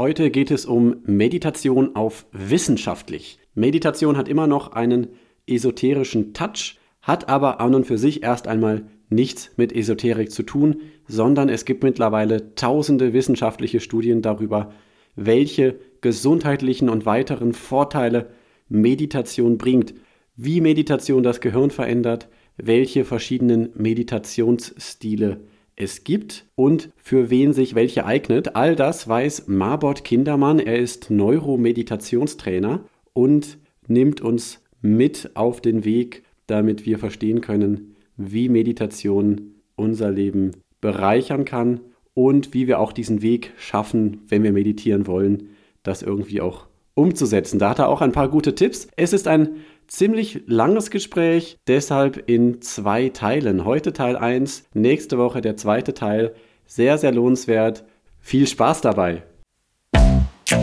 Heute geht es um Meditation auf wissenschaftlich. Meditation hat immer noch einen esoterischen Touch, hat aber an und für sich erst einmal nichts mit Esoterik zu tun, sondern es gibt mittlerweile tausende wissenschaftliche Studien darüber, welche gesundheitlichen und weiteren Vorteile Meditation bringt, wie Meditation das Gehirn verändert, welche verschiedenen Meditationsstile es gibt und für wen sich welche eignet. All das weiß Marbot Kindermann. Er ist Neuromeditationstrainer und nimmt uns mit auf den Weg, damit wir verstehen können, wie Meditation unser Leben bereichern kann und wie wir auch diesen Weg schaffen, wenn wir meditieren wollen, das irgendwie auch umzusetzen. Da hat er auch ein paar gute Tipps. Es ist ein ziemlich langes Gespräch, deshalb in zwei Teilen. Heute Teil 1, nächste Woche der zweite Teil. Sehr, sehr lohnenswert. Viel Spaß dabei.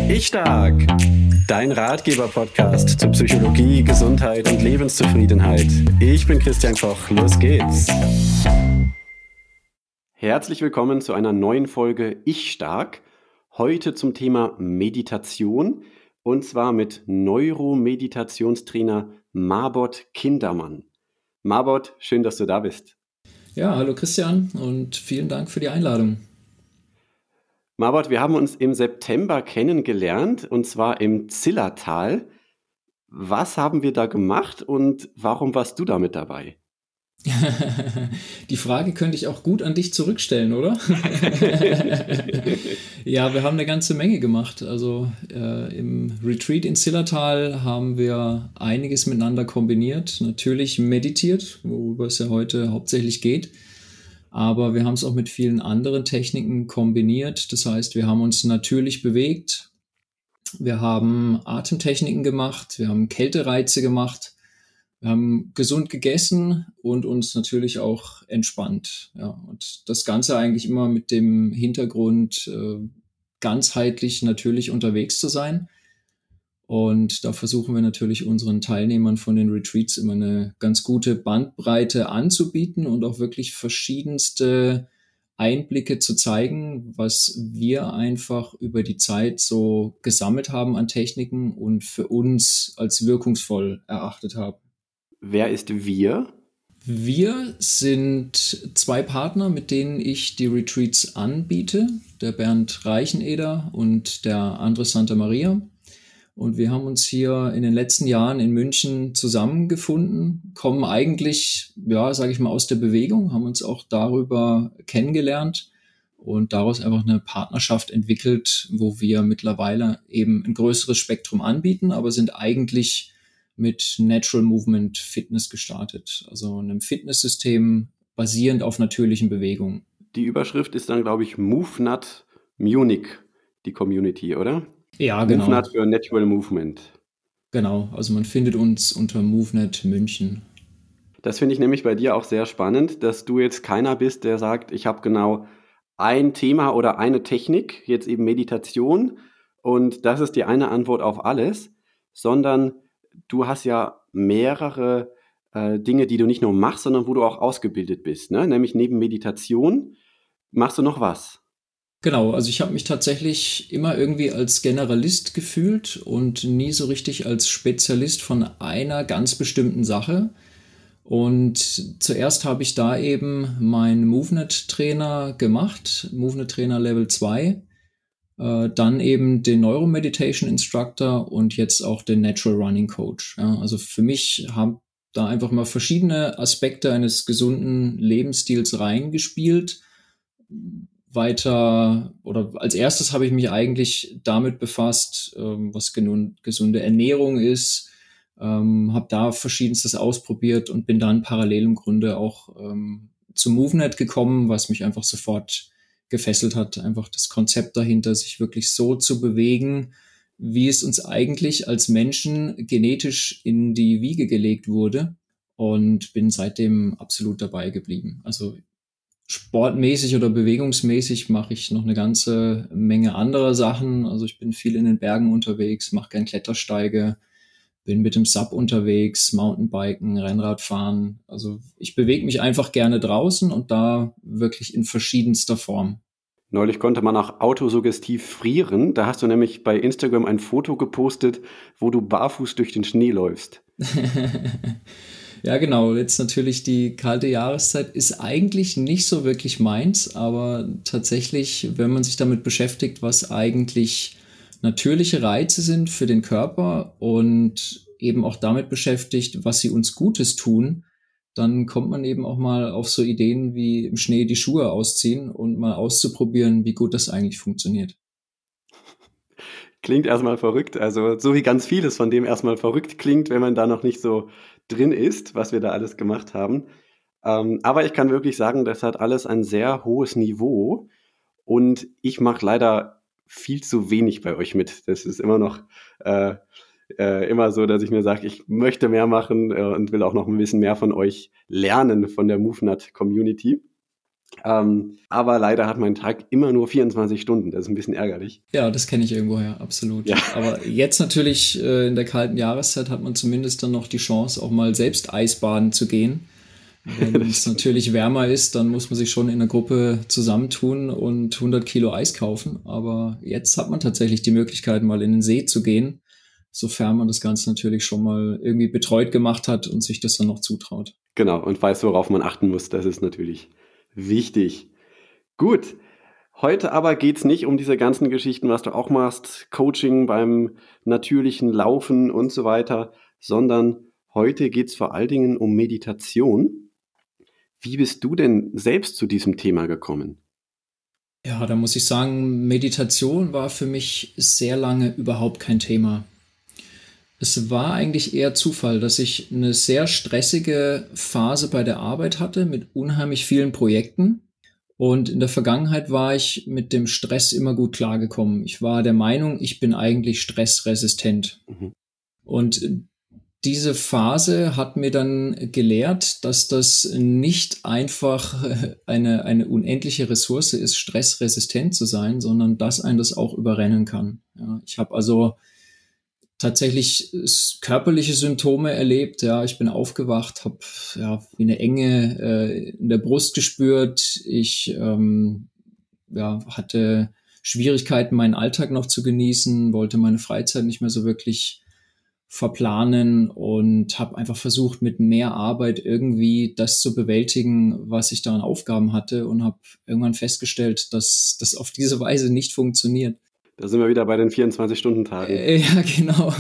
Ich stark. Dein Ratgeber-Podcast zu Psychologie, Gesundheit und Lebenszufriedenheit. Ich bin Christian Koch. Los geht's. Herzlich willkommen zu einer neuen Folge Ich stark. Heute zum Thema Meditation und zwar mit Neuromeditationstrainer Marbot Kindermann. Marbot, schön, dass du da bist. Ja, hallo Christian und vielen Dank für die Einladung. Marbot, wir haben uns im September kennengelernt und zwar im Zillertal. Was haben wir da gemacht und warum warst du da mit dabei? Die Frage könnte ich auch gut an dich zurückstellen, oder? ja, wir haben eine ganze Menge gemacht. Also äh, im Retreat in Zillertal haben wir einiges miteinander kombiniert. Natürlich meditiert, worüber es ja heute hauptsächlich geht. Aber wir haben es auch mit vielen anderen Techniken kombiniert. Das heißt, wir haben uns natürlich bewegt. Wir haben Atemtechniken gemacht. Wir haben Kältereize gemacht wir haben gesund gegessen und uns natürlich auch entspannt. Ja, und das Ganze eigentlich immer mit dem Hintergrund, äh, ganzheitlich natürlich unterwegs zu sein. Und da versuchen wir natürlich unseren Teilnehmern von den Retreats immer eine ganz gute Bandbreite anzubieten und auch wirklich verschiedenste Einblicke zu zeigen, was wir einfach über die Zeit so gesammelt haben an Techniken und für uns als wirkungsvoll erachtet haben. Wer ist wir? Wir sind zwei Partner, mit denen ich die Retreats anbiete, der Bernd Reicheneder und der Andre Santa Maria. Und wir haben uns hier in den letzten Jahren in München zusammengefunden, kommen eigentlich, ja, sage ich mal, aus der Bewegung, haben uns auch darüber kennengelernt und daraus einfach eine Partnerschaft entwickelt, wo wir mittlerweile eben ein größeres Spektrum anbieten, aber sind eigentlich mit Natural Movement Fitness gestartet. Also einem Fitnesssystem basierend auf natürlichen Bewegungen. Die Überschrift ist dann, glaube ich, MoveNut Munich, die Community, oder? Ja, genau. MoveNut für Natural Movement. Genau, also man findet uns unter MoveNet München. Das finde ich nämlich bei dir auch sehr spannend, dass du jetzt keiner bist, der sagt, ich habe genau ein Thema oder eine Technik, jetzt eben Meditation, und das ist die eine Antwort auf alles, sondern du hast ja mehrere äh, Dinge, die du nicht nur machst, sondern wo du auch ausgebildet bist. Ne? Nämlich neben Meditation machst du noch was. Genau, also ich habe mich tatsächlich immer irgendwie als Generalist gefühlt und nie so richtig als Spezialist von einer ganz bestimmten Sache. Und zuerst habe ich da eben meinen MoveNet-Trainer gemacht, MoveNet-Trainer Level 2 äh, dann eben den Neuromeditation Instructor und jetzt auch den Natural Running Coach. Ja, also für mich haben da einfach mal verschiedene Aspekte eines gesunden Lebensstils reingespielt. Weiter oder als erstes habe ich mich eigentlich damit befasst, ähm, was gesunde Ernährung ist, ähm, habe da verschiedenstes ausprobiert und bin dann parallel im Grunde auch ähm, zum MoveNet gekommen, was mich einfach sofort gefesselt hat, einfach das Konzept dahinter, sich wirklich so zu bewegen, wie es uns eigentlich als Menschen genetisch in die Wiege gelegt wurde und bin seitdem absolut dabei geblieben. Also sportmäßig oder bewegungsmäßig mache ich noch eine ganze Menge anderer Sachen. Also ich bin viel in den Bergen unterwegs, mache gern Klettersteige, bin mit dem Sub unterwegs, Mountainbiken, Rennradfahren. Also ich bewege mich einfach gerne draußen und da wirklich in verschiedenster Form. Neulich konnte man auch autosuggestiv frieren. Da hast du nämlich bei Instagram ein Foto gepostet, wo du barfuß durch den Schnee läufst. ja, genau. Jetzt natürlich die kalte Jahreszeit ist eigentlich nicht so wirklich meins, aber tatsächlich, wenn man sich damit beschäftigt, was eigentlich natürliche Reize sind für den Körper und eben auch damit beschäftigt, was sie uns Gutes tun, dann kommt man eben auch mal auf so Ideen wie im Schnee die Schuhe ausziehen und mal auszuprobieren, wie gut das eigentlich funktioniert. Klingt erstmal verrückt. Also so wie ganz vieles von dem erstmal verrückt klingt, wenn man da noch nicht so drin ist, was wir da alles gemacht haben. Ähm, aber ich kann wirklich sagen, das hat alles ein sehr hohes Niveau und ich mache leider viel zu wenig bei euch mit. Das ist immer noch äh, äh, immer so, dass ich mir sage, ich möchte mehr machen äh, und will auch noch ein bisschen mehr von euch lernen, von der MoveNut Community. Ähm, aber leider hat mein Tag immer nur 24 Stunden. Das ist ein bisschen ärgerlich. Ja, das kenne ich irgendwoher, absolut. Ja. Aber jetzt natürlich äh, in der kalten Jahreszeit hat man zumindest dann noch die Chance, auch mal selbst Eisbaden zu gehen. Wenn es natürlich wärmer ist, dann muss man sich schon in einer Gruppe zusammentun und 100 Kilo Eis kaufen. Aber jetzt hat man tatsächlich die Möglichkeit, mal in den See zu gehen sofern man das Ganze natürlich schon mal irgendwie betreut gemacht hat und sich das dann noch zutraut. Genau, und weiß, worauf man achten muss. Das ist natürlich wichtig. Gut. Heute aber geht es nicht um diese ganzen Geschichten, was du auch machst, Coaching beim natürlichen Laufen und so weiter, sondern heute geht es vor allen Dingen um Meditation. Wie bist du denn selbst zu diesem Thema gekommen? Ja, da muss ich sagen, Meditation war für mich sehr lange überhaupt kein Thema. Es war eigentlich eher Zufall, dass ich eine sehr stressige Phase bei der Arbeit hatte mit unheimlich vielen Projekten. Und in der Vergangenheit war ich mit dem Stress immer gut klargekommen. Ich war der Meinung, ich bin eigentlich stressresistent. Mhm. Und diese Phase hat mir dann gelehrt, dass das nicht einfach eine, eine unendliche Ressource ist, stressresistent zu sein, sondern dass ein das auch überrennen kann. Ja, ich habe also tatsächlich körperliche Symptome erlebt. Ja, ich bin aufgewacht, habe ja eine Enge äh, in der Brust gespürt. Ich ähm, ja, hatte Schwierigkeiten, meinen Alltag noch zu genießen, wollte meine Freizeit nicht mehr so wirklich verplanen und habe einfach versucht, mit mehr Arbeit irgendwie das zu bewältigen, was ich da an Aufgaben hatte und habe irgendwann festgestellt, dass das auf diese Weise nicht funktioniert. Da sind wir wieder bei den 24-Stunden-Tagen. Äh, ja, genau.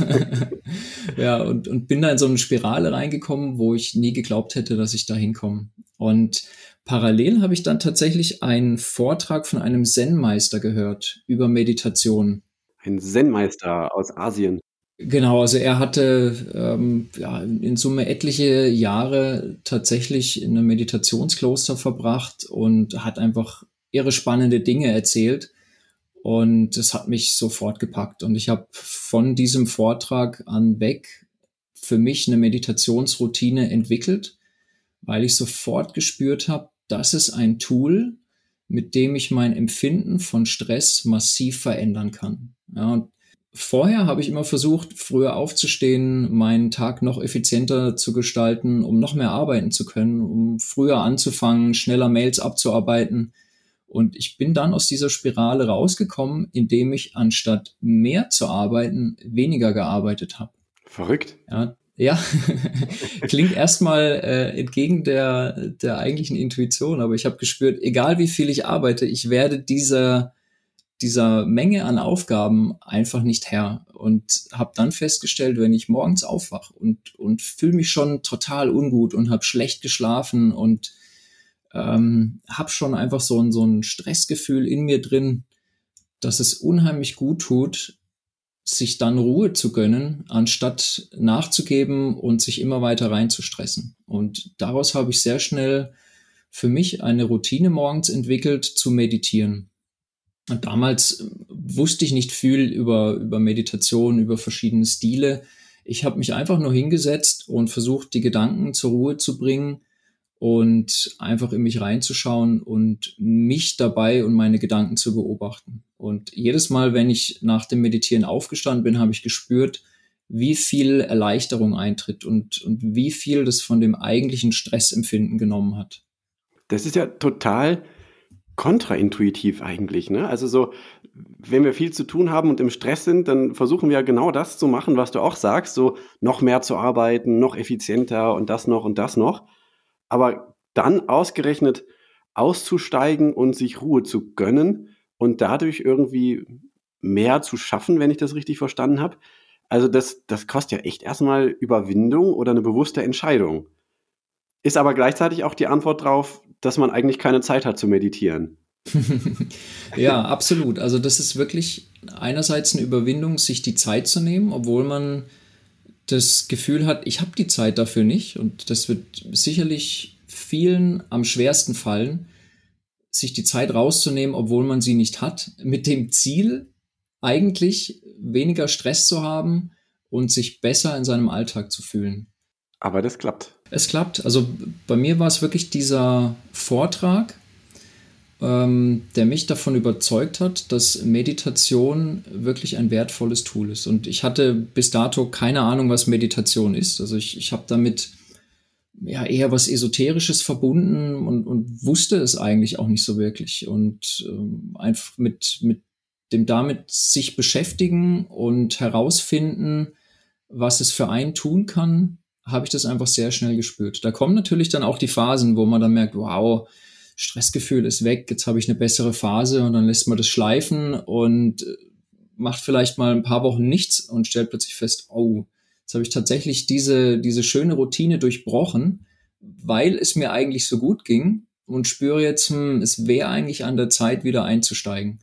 ja, und, und bin da in so eine Spirale reingekommen, wo ich nie geglaubt hätte, dass ich da hinkomme. Und parallel habe ich dann tatsächlich einen Vortrag von einem Zen-Meister gehört über Meditation. Ein Zen-Meister aus Asien. Genau, also er hatte ähm, ja, in Summe etliche Jahre tatsächlich in einem Meditationskloster verbracht und hat einfach irre spannende Dinge erzählt. Und es hat mich sofort gepackt. Und ich habe von diesem Vortrag an weg für mich eine Meditationsroutine entwickelt, weil ich sofort gespürt habe, das ist ein Tool, mit dem ich mein Empfinden von Stress massiv verändern kann. Ja, und vorher habe ich immer versucht, früher aufzustehen, meinen Tag noch effizienter zu gestalten, um noch mehr arbeiten zu können, um früher anzufangen, schneller Mails abzuarbeiten. Und ich bin dann aus dieser Spirale rausgekommen, indem ich anstatt mehr zu arbeiten, weniger gearbeitet habe. Verrückt. Ja, ja. klingt erstmal äh, entgegen der, der eigentlichen Intuition, aber ich habe gespürt, egal wie viel ich arbeite, ich werde dieser, dieser Menge an Aufgaben einfach nicht Herr. Und habe dann festgestellt, wenn ich morgens aufwach und, und fühle mich schon total ungut und habe schlecht geschlafen und ähm, habe schon einfach so ein, so ein Stressgefühl in mir drin, dass es unheimlich gut tut, sich dann Ruhe zu gönnen, anstatt nachzugeben und sich immer weiter reinzustressen. Und daraus habe ich sehr schnell für mich eine Routine morgens entwickelt, zu meditieren. Und damals wusste ich nicht viel über, über Meditation, über verschiedene Stile. Ich habe mich einfach nur hingesetzt und versucht, die Gedanken zur Ruhe zu bringen und einfach in mich reinzuschauen und mich dabei und meine Gedanken zu beobachten. Und jedes Mal, wenn ich nach dem Meditieren aufgestanden bin, habe ich gespürt, wie viel Erleichterung eintritt und, und wie viel das von dem eigentlichen Stressempfinden genommen hat. Das ist ja total kontraintuitiv eigentlich. Ne? Also so, wenn wir viel zu tun haben und im Stress sind, dann versuchen wir genau das zu machen, was du auch sagst, so noch mehr zu arbeiten, noch effizienter und das noch und das noch. Aber dann ausgerechnet auszusteigen und sich Ruhe zu gönnen und dadurch irgendwie mehr zu schaffen, wenn ich das richtig verstanden habe. Also das, das kostet ja echt erstmal Überwindung oder eine bewusste Entscheidung. Ist aber gleichzeitig auch die Antwort darauf, dass man eigentlich keine Zeit hat zu meditieren. ja, absolut. Also das ist wirklich einerseits eine Überwindung, sich die Zeit zu nehmen, obwohl man das Gefühl hat, ich habe die Zeit dafür nicht. Und das wird sicherlich vielen am schwersten fallen, sich die Zeit rauszunehmen, obwohl man sie nicht hat, mit dem Ziel, eigentlich weniger Stress zu haben und sich besser in seinem Alltag zu fühlen. Aber das klappt. Es klappt. Also bei mir war es wirklich dieser Vortrag, ähm, der mich davon überzeugt hat, dass Meditation wirklich ein wertvolles Tool ist. Und ich hatte bis dato keine Ahnung, was Meditation ist. Also ich, ich habe damit ja eher was Esoterisches verbunden und, und wusste es eigentlich auch nicht so wirklich. Und ähm, einfach mit, mit dem damit sich beschäftigen und herausfinden, was es für einen tun kann, habe ich das einfach sehr schnell gespürt. Da kommen natürlich dann auch die Phasen, wo man dann merkt, wow, Stressgefühl ist weg, jetzt habe ich eine bessere Phase und dann lässt man das schleifen und äh, macht vielleicht mal ein paar Wochen nichts und stellt plötzlich fest, oh, jetzt habe ich tatsächlich diese, diese schöne Routine durchbrochen, weil es mir eigentlich so gut ging und spüre jetzt, hm, es wäre eigentlich an der Zeit, wieder einzusteigen.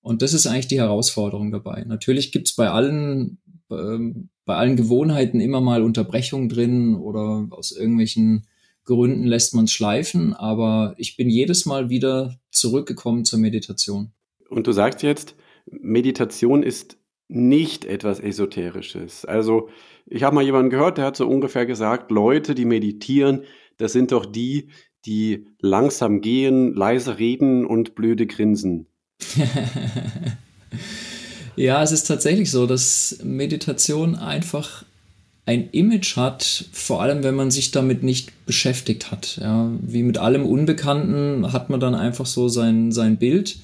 Und das ist eigentlich die Herausforderung dabei. Natürlich gibt's bei allen, ähm, bei allen Gewohnheiten immer mal Unterbrechungen drin oder aus irgendwelchen Gründen lässt man es schleifen, aber ich bin jedes Mal wieder zurückgekommen zur Meditation. Und du sagst jetzt, Meditation ist nicht etwas Esoterisches. Also ich habe mal jemanden gehört, der hat so ungefähr gesagt, Leute, die meditieren, das sind doch die, die langsam gehen, leise reden und blöde grinsen. ja, es ist tatsächlich so, dass Meditation einfach ein Image hat, vor allem wenn man sich damit nicht beschäftigt hat. Ja, wie mit allem Unbekannten hat man dann einfach so sein, sein Bild.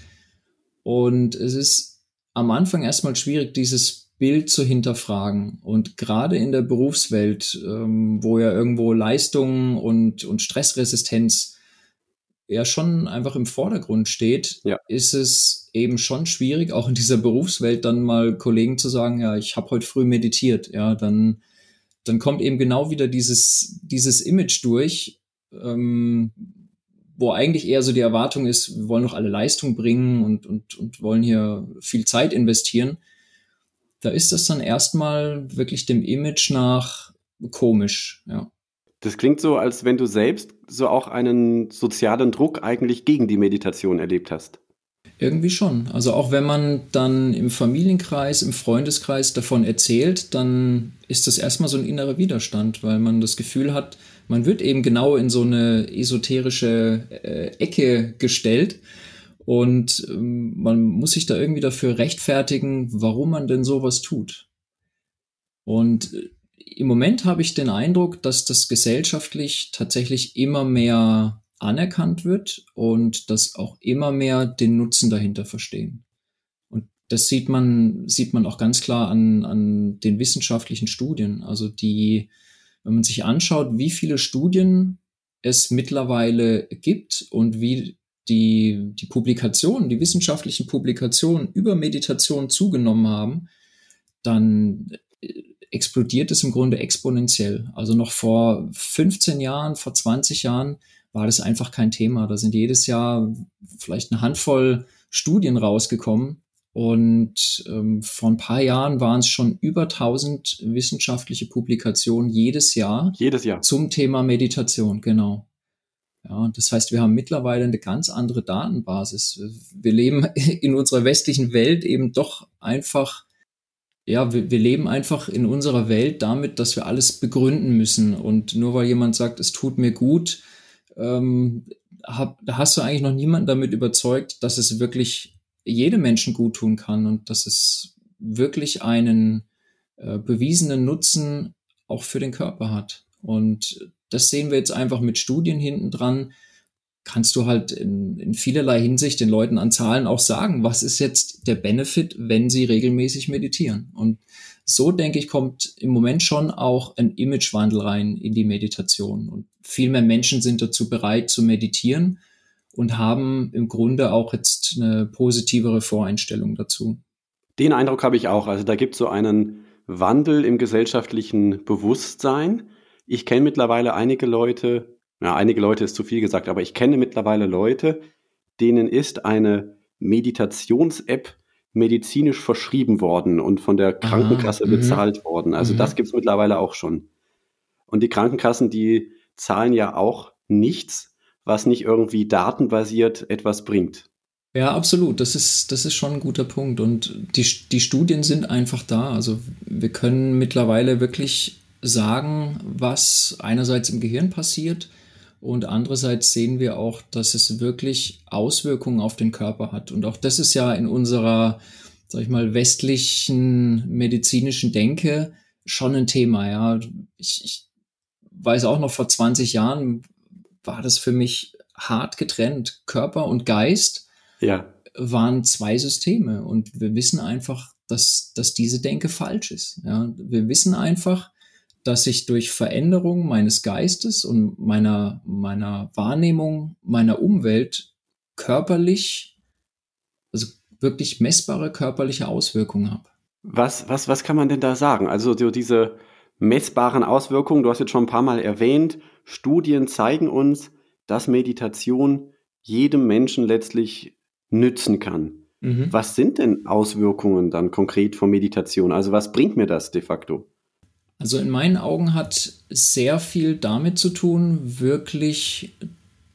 Und es ist am Anfang erstmal schwierig, dieses Bild zu hinterfragen. Und gerade in der Berufswelt, ähm, wo ja irgendwo Leistung und, und Stressresistenz ja schon einfach im Vordergrund steht, ja. ist es eben schon schwierig, auch in dieser Berufswelt dann mal Kollegen zu sagen, ja, ich habe heute früh meditiert, ja, dann, dann kommt eben genau wieder dieses, dieses Image durch, ähm, wo eigentlich eher so die Erwartung ist, wir wollen doch alle Leistung bringen und, und, und wollen hier viel Zeit investieren. Da ist das dann erstmal wirklich dem Image nach komisch, ja. Das klingt so, als wenn du selbst so auch einen sozialen Druck eigentlich gegen die Meditation erlebt hast. Irgendwie schon. Also auch wenn man dann im Familienkreis, im Freundeskreis davon erzählt, dann ist das erstmal so ein innerer Widerstand, weil man das Gefühl hat, man wird eben genau in so eine esoterische äh, Ecke gestellt und ähm, man muss sich da irgendwie dafür rechtfertigen, warum man denn sowas tut. Und äh, im Moment habe ich den Eindruck, dass das gesellschaftlich tatsächlich immer mehr anerkannt wird und dass auch immer mehr den Nutzen dahinter verstehen. Und das sieht man, sieht man auch ganz klar an, an den wissenschaftlichen Studien. Also die, wenn man sich anschaut, wie viele Studien es mittlerweile gibt und wie die, die Publikationen, die wissenschaftlichen Publikationen über Meditation zugenommen haben, dann explodiert es im Grunde exponentiell. Also noch vor 15 Jahren, vor 20 Jahren war das einfach kein Thema. Da sind jedes Jahr vielleicht eine Handvoll Studien rausgekommen. Und ähm, vor ein paar Jahren waren es schon über 1000 wissenschaftliche Publikationen jedes Jahr. Jedes Jahr. Zum Thema Meditation, genau. Ja, das heißt, wir haben mittlerweile eine ganz andere Datenbasis. Wir leben in unserer westlichen Welt eben doch einfach ja, wir, wir leben einfach in unserer Welt damit, dass wir alles begründen müssen. Und nur weil jemand sagt, es tut mir gut, ähm, hab, hast du eigentlich noch niemanden damit überzeugt, dass es wirklich jedem Menschen gut tun kann und dass es wirklich einen äh, bewiesenen Nutzen auch für den Körper hat. Und das sehen wir jetzt einfach mit Studien hinten dran, kannst du halt in, in vielerlei Hinsicht den Leuten an Zahlen auch sagen, was ist jetzt der Benefit, wenn sie regelmäßig meditieren. Und so, denke ich, kommt im Moment schon auch ein Imagewandel rein in die Meditation. Und viel mehr Menschen sind dazu bereit zu meditieren und haben im Grunde auch jetzt eine positivere Voreinstellung dazu. Den Eindruck habe ich auch. Also da gibt es so einen Wandel im gesellschaftlichen Bewusstsein. Ich kenne mittlerweile einige Leute, ja, einige Leute ist zu viel gesagt, aber ich kenne mittlerweile Leute, denen ist eine Meditations-App medizinisch verschrieben worden und von der Krankenkasse Aha, mhm. bezahlt worden. Also mhm. das gibt es mittlerweile auch schon. Und die Krankenkassen, die zahlen ja auch nichts, was nicht irgendwie datenbasiert etwas bringt. Ja, absolut. Das ist, das ist schon ein guter Punkt. Und die, die Studien sind einfach da. Also wir können mittlerweile wirklich sagen, was einerseits im Gehirn passiert und andererseits sehen wir auch, dass es wirklich Auswirkungen auf den Körper hat. Und auch das ist ja in unserer, sag ich mal, westlichen medizinischen Denke schon ein Thema. Ja, ich, ich weiß auch noch vor 20 Jahren war das für mich hart getrennt. Körper und Geist ja. waren zwei Systeme. Und wir wissen einfach, dass, dass diese Denke falsch ist. Ja? Wir wissen einfach, dass ich durch Veränderung meines Geistes und meiner, meiner Wahrnehmung meiner Umwelt körperlich, also wirklich messbare körperliche Auswirkungen habe. Was, was, was kann man denn da sagen? Also so diese messbaren Auswirkungen, du hast jetzt schon ein paar Mal erwähnt, Studien zeigen uns, dass Meditation jedem Menschen letztlich nützen kann. Mhm. Was sind denn Auswirkungen dann konkret von Meditation? Also was bringt mir das de facto? Also in meinen Augen hat sehr viel damit zu tun, wirklich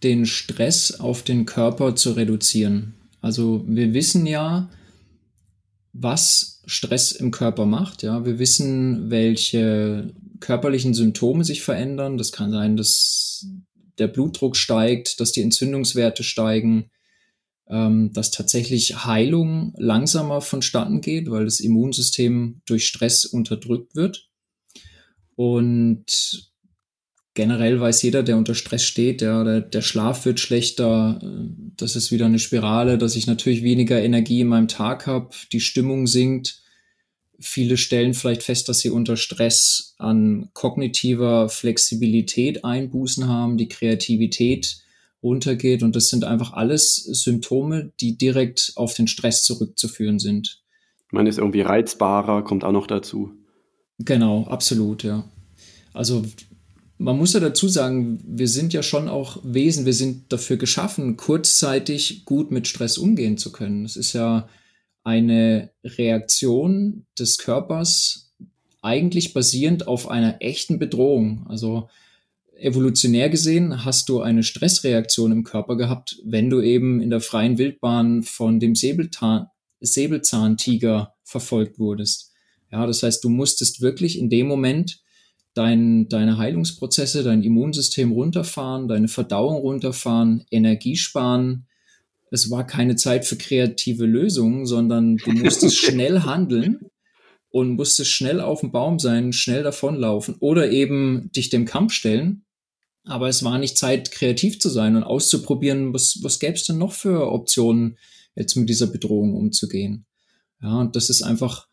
den Stress auf den Körper zu reduzieren. Also wir wissen ja, was Stress im Körper macht. Ja, wir wissen, welche körperlichen Symptome sich verändern. Das kann sein, dass der Blutdruck steigt, dass die Entzündungswerte steigen, ähm, dass tatsächlich Heilung langsamer vonstatten geht, weil das Immunsystem durch Stress unterdrückt wird. Und generell weiß jeder, der unter Stress steht, ja, der, der Schlaf wird schlechter, das ist wieder eine Spirale, dass ich natürlich weniger Energie in meinem Tag habe, die Stimmung sinkt. Viele stellen vielleicht fest, dass sie unter Stress an kognitiver Flexibilität Einbußen haben, die Kreativität runtergeht. Und das sind einfach alles Symptome, die direkt auf den Stress zurückzuführen sind. Man ist irgendwie reizbarer, kommt auch noch dazu. Genau, absolut, ja. Also man muss ja dazu sagen, wir sind ja schon auch Wesen, wir sind dafür geschaffen, kurzzeitig gut mit Stress umgehen zu können. Es ist ja eine Reaktion des Körpers eigentlich basierend auf einer echten Bedrohung. Also evolutionär gesehen hast du eine Stressreaktion im Körper gehabt, wenn du eben in der freien Wildbahn von dem Säbelzahntiger verfolgt wurdest. Ja, das heißt, du musstest wirklich in dem Moment dein, deine Heilungsprozesse, dein Immunsystem runterfahren, deine Verdauung runterfahren, Energie sparen. Es war keine Zeit für kreative Lösungen, sondern du musstest schnell handeln und musstest schnell auf dem Baum sein, schnell davonlaufen oder eben dich dem Kampf stellen aber es war nicht Zeit, kreativ zu sein und auszuprobieren, was, was gäbe es denn noch für Optionen, jetzt mit dieser Bedrohung umzugehen. Ja, und das ist einfach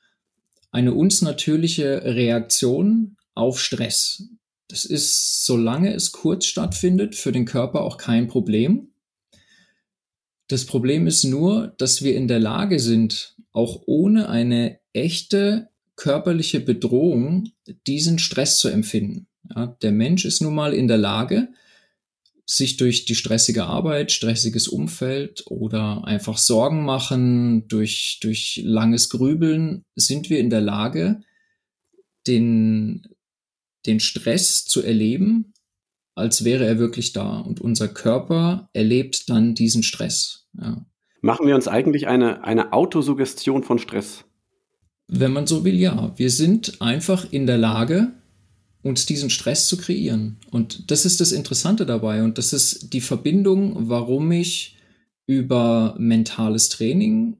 eine uns natürliche Reaktion auf Stress. Das ist, solange es kurz stattfindet, für den Körper auch kein Problem. Das Problem ist nur, dass wir in der Lage sind, auch ohne eine echte körperliche Bedrohung diesen Stress zu empfinden. Ja, der Mensch ist nun mal in der Lage, sich durch die stressige Arbeit, stressiges Umfeld oder einfach Sorgen machen, durch, durch langes Grübeln, sind wir in der Lage, den, den Stress zu erleben, als wäre er wirklich da. Und unser Körper erlebt dann diesen Stress. Ja. Machen wir uns eigentlich eine, eine Autosuggestion von Stress? Wenn man so will, ja. Wir sind einfach in der Lage, uns diesen Stress zu kreieren. Und das ist das Interessante dabei. Und das ist die Verbindung, warum ich über mentales Training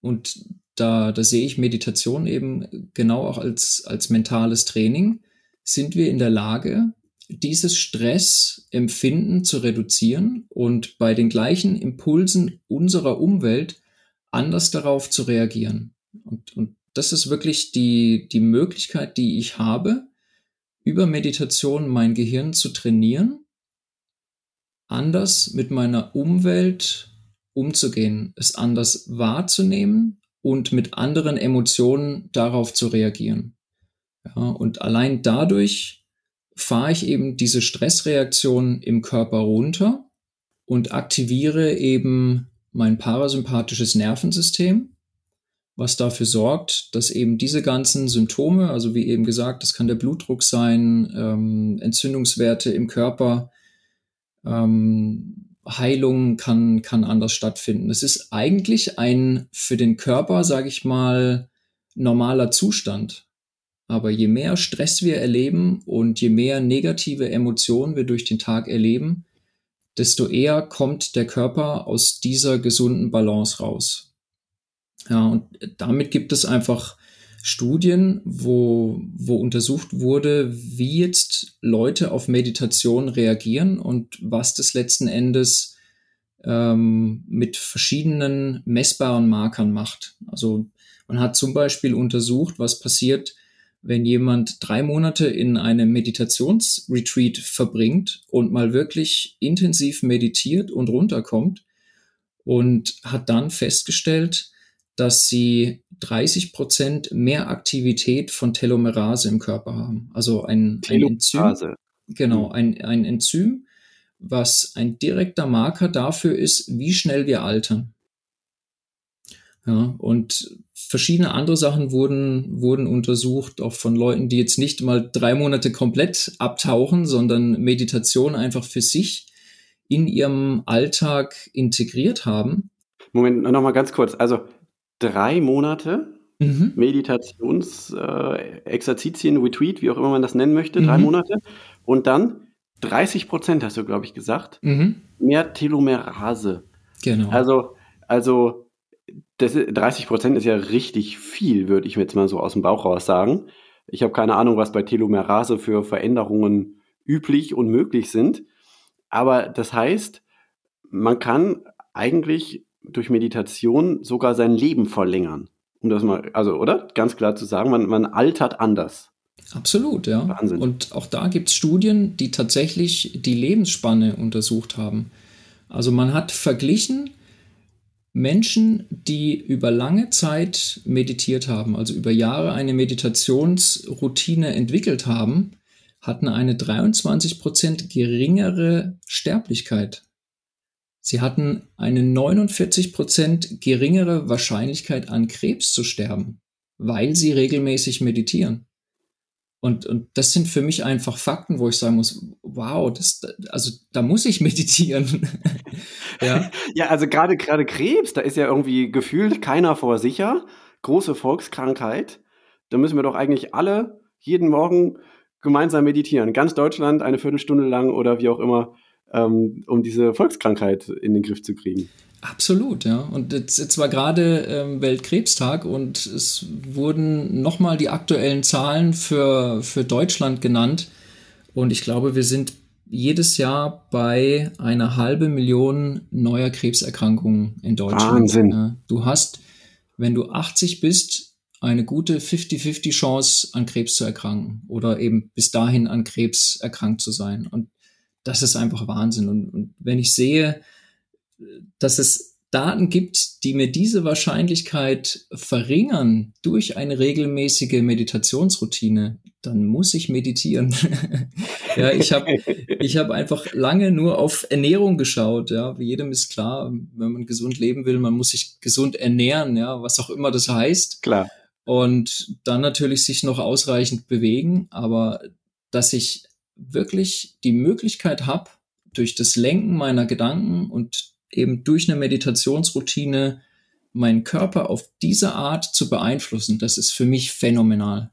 und da, da sehe ich Meditation eben genau auch als, als mentales Training, sind wir in der Lage, dieses Stressempfinden zu reduzieren und bei den gleichen Impulsen unserer Umwelt anders darauf zu reagieren. Und, und das ist wirklich die, die Möglichkeit, die ich habe, über Meditation mein Gehirn zu trainieren, anders mit meiner Umwelt umzugehen, es anders wahrzunehmen und mit anderen Emotionen darauf zu reagieren. Ja, und allein dadurch fahre ich eben diese Stressreaktion im Körper runter und aktiviere eben mein parasympathisches Nervensystem, was dafür sorgt, dass eben diese ganzen Symptome, also wie eben gesagt, das kann der Blutdruck sein, ähm, Entzündungswerte im Körper, ähm, Heilung kann, kann anders stattfinden. Es ist eigentlich ein für den Körper, sage ich mal, normaler Zustand. Aber je mehr Stress wir erleben und je mehr negative Emotionen wir durch den Tag erleben, desto eher kommt der Körper aus dieser gesunden Balance raus. Ja, und damit gibt es einfach Studien, wo, wo untersucht wurde, wie jetzt Leute auf Meditation reagieren und was das letzten Endes ähm, mit verschiedenen messbaren Markern macht. Also man hat zum Beispiel untersucht, was passiert, wenn jemand drei Monate in einem Meditationsretreat verbringt und mal wirklich intensiv meditiert und runterkommt und hat dann festgestellt, dass sie 30 Prozent mehr Aktivität von Telomerase im Körper haben. Also ein, ein Enzym. Genau, hm. ein, ein Enzym, was ein direkter Marker dafür ist, wie schnell wir altern. Ja, und verschiedene andere Sachen wurden, wurden untersucht, auch von Leuten, die jetzt nicht mal drei Monate komplett abtauchen, sondern Meditation einfach für sich in ihrem Alltag integriert haben. Moment, noch mal ganz kurz. Also drei Monate mhm. Meditations, äh, Retreat, wie auch immer man das nennen möchte, mhm. drei Monate. Und dann 30 Prozent, hast du, glaube ich, gesagt, mhm. mehr Telomerase. Genau. Also, also das, 30 Prozent ist ja richtig viel, würde ich mir jetzt mal so aus dem Bauch raus sagen. Ich habe keine Ahnung, was bei Telomerase für Veränderungen üblich und möglich sind. Aber das heißt, man kann eigentlich durch Meditation sogar sein Leben verlängern. Um das mal, also, oder? Ganz klar zu sagen, man, man altert anders. Absolut, ja. Wahnsinn. Und auch da gibt es Studien, die tatsächlich die Lebensspanne untersucht haben. Also man hat verglichen Menschen, die über lange Zeit meditiert haben, also über Jahre eine Meditationsroutine entwickelt haben, hatten eine 23% geringere Sterblichkeit Sie hatten eine 49% geringere Wahrscheinlichkeit an Krebs zu sterben, weil sie regelmäßig meditieren. Und, und das sind für mich einfach Fakten, wo ich sagen muss, wow, das, also da muss ich meditieren. ja. ja, also gerade gerade Krebs, da ist ja irgendwie gefühlt keiner vor sicher. Große Volkskrankheit. Da müssen wir doch eigentlich alle jeden Morgen gemeinsam meditieren. Ganz Deutschland eine Viertelstunde lang oder wie auch immer ähm, um diese Volkskrankheit in den Griff zu kriegen. Absolut, ja. Und jetzt, jetzt war gerade ähm, Weltkrebstag und es wurden nochmal die aktuellen Zahlen für, für Deutschland genannt. Und ich glaube, wir sind jedes Jahr bei einer halben Million neuer Krebserkrankungen in Deutschland. Wahnsinn. Du hast, wenn du 80 bist, eine gute 50-50 Chance an Krebs zu erkranken oder eben bis dahin an Krebs erkrankt zu sein. Und das ist einfach Wahnsinn. Und, und wenn ich sehe, dass es Daten gibt, die mir diese Wahrscheinlichkeit verringern durch eine regelmäßige Meditationsroutine, dann muss ich meditieren. ja, ich habe ich hab einfach lange nur auf Ernährung geschaut. Ja, wie jedem ist klar, wenn man gesund leben will, man muss sich gesund ernähren, ja, was auch immer das heißt. Klar. Und dann natürlich sich noch ausreichend bewegen, aber dass ich wirklich die Möglichkeit habe, durch das Lenken meiner Gedanken und eben durch eine Meditationsroutine meinen Körper auf diese Art zu beeinflussen, das ist für mich phänomenal.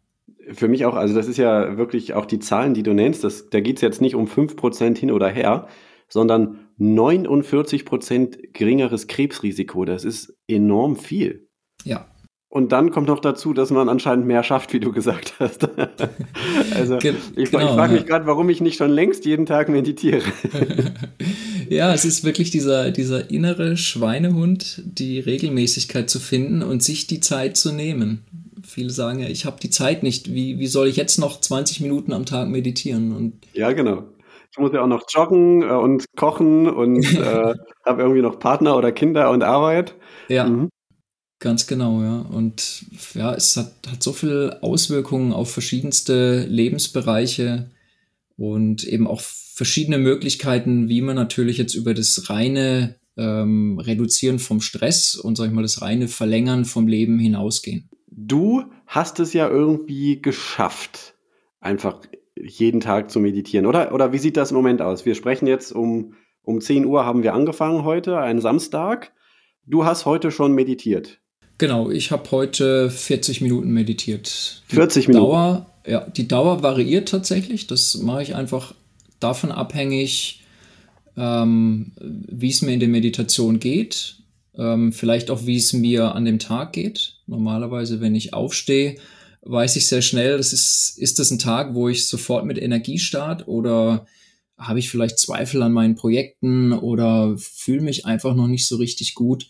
Für mich auch, also das ist ja wirklich auch die Zahlen, die du nennst, das, da geht es jetzt nicht um 5% hin oder her, sondern 49% geringeres Krebsrisiko. Das ist enorm viel. Ja, Und dann kommt noch dazu, dass man anscheinend mehr schafft, wie du gesagt hast. also Ge ich, genau, ich frage mich gerade, warum ich nicht schon längst jeden Tag meditiere. ja, es ist wirklich dieser, dieser innere Schweinehund, die Regelmäßigkeit zu finden und sich die Zeit zu nehmen. Viele sagen ja, ich habe die Zeit nicht. Wie, wie soll ich jetzt noch 20 Minuten am Tag meditieren? Und ja, genau. Ich muss ja auch noch joggen äh, und kochen und äh, habe irgendwie noch Partner oder Kinder und Arbeit. Ja. Mhm. Ganz genau, ja. Und ja, es hat, hat so viele Auswirkungen auf verschiedenste Lebensbereiche und eben auch verschiedene Möglichkeiten, wie man natürlich jetzt über das reine ähm, Reduzieren vom Stress und sag ich mal das reine Verlängern vom Leben hinausgehen. Du hast es ja irgendwie geschafft, einfach jeden Tag zu meditieren, oder? Oder wie sieht das im Moment aus? Wir sprechen jetzt um, um 10 Uhr haben wir angefangen heute, einen Samstag. Du hast heute schon meditiert. Genau, ich habe heute 40 Minuten meditiert. Die 40 Minuten? Dauer, ja, die Dauer variiert tatsächlich. Das mache ich einfach davon abhängig, ähm, wie es mir in der Meditation geht. Ähm, vielleicht auch, wie es mir an dem Tag geht. Normalerweise, wenn ich aufstehe, weiß ich sehr schnell, das ist, ist das ein Tag, wo ich sofort mit Energie starte oder habe ich vielleicht Zweifel an meinen Projekten oder fühle mich einfach noch nicht so richtig gut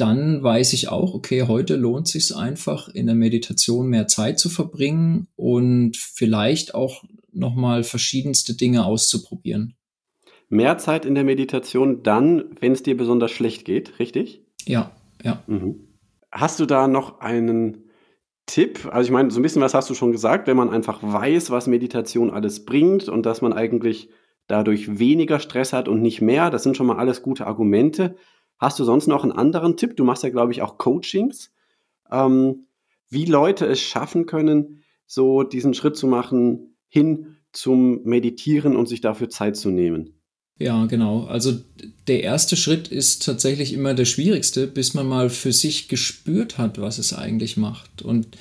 dann weiß ich auch, okay, heute lohnt es sich einfach in der Meditation mehr Zeit zu verbringen und vielleicht auch nochmal verschiedenste Dinge auszuprobieren. Mehr Zeit in der Meditation dann, wenn es dir besonders schlecht geht, richtig? Ja, ja. Mhm. Hast du da noch einen Tipp? Also ich meine, so ein bisschen was hast du schon gesagt, wenn man einfach weiß, was Meditation alles bringt und dass man eigentlich dadurch weniger Stress hat und nicht mehr, das sind schon mal alles gute Argumente. Hast du sonst noch einen anderen Tipp? Du machst ja, glaube ich, auch Coachings. Ähm, wie Leute es schaffen können, so diesen Schritt zu machen, hin zum Meditieren und sich dafür Zeit zu nehmen. Ja, genau. Also der erste Schritt ist tatsächlich immer der schwierigste, bis man mal für sich gespürt hat, was es eigentlich macht. Und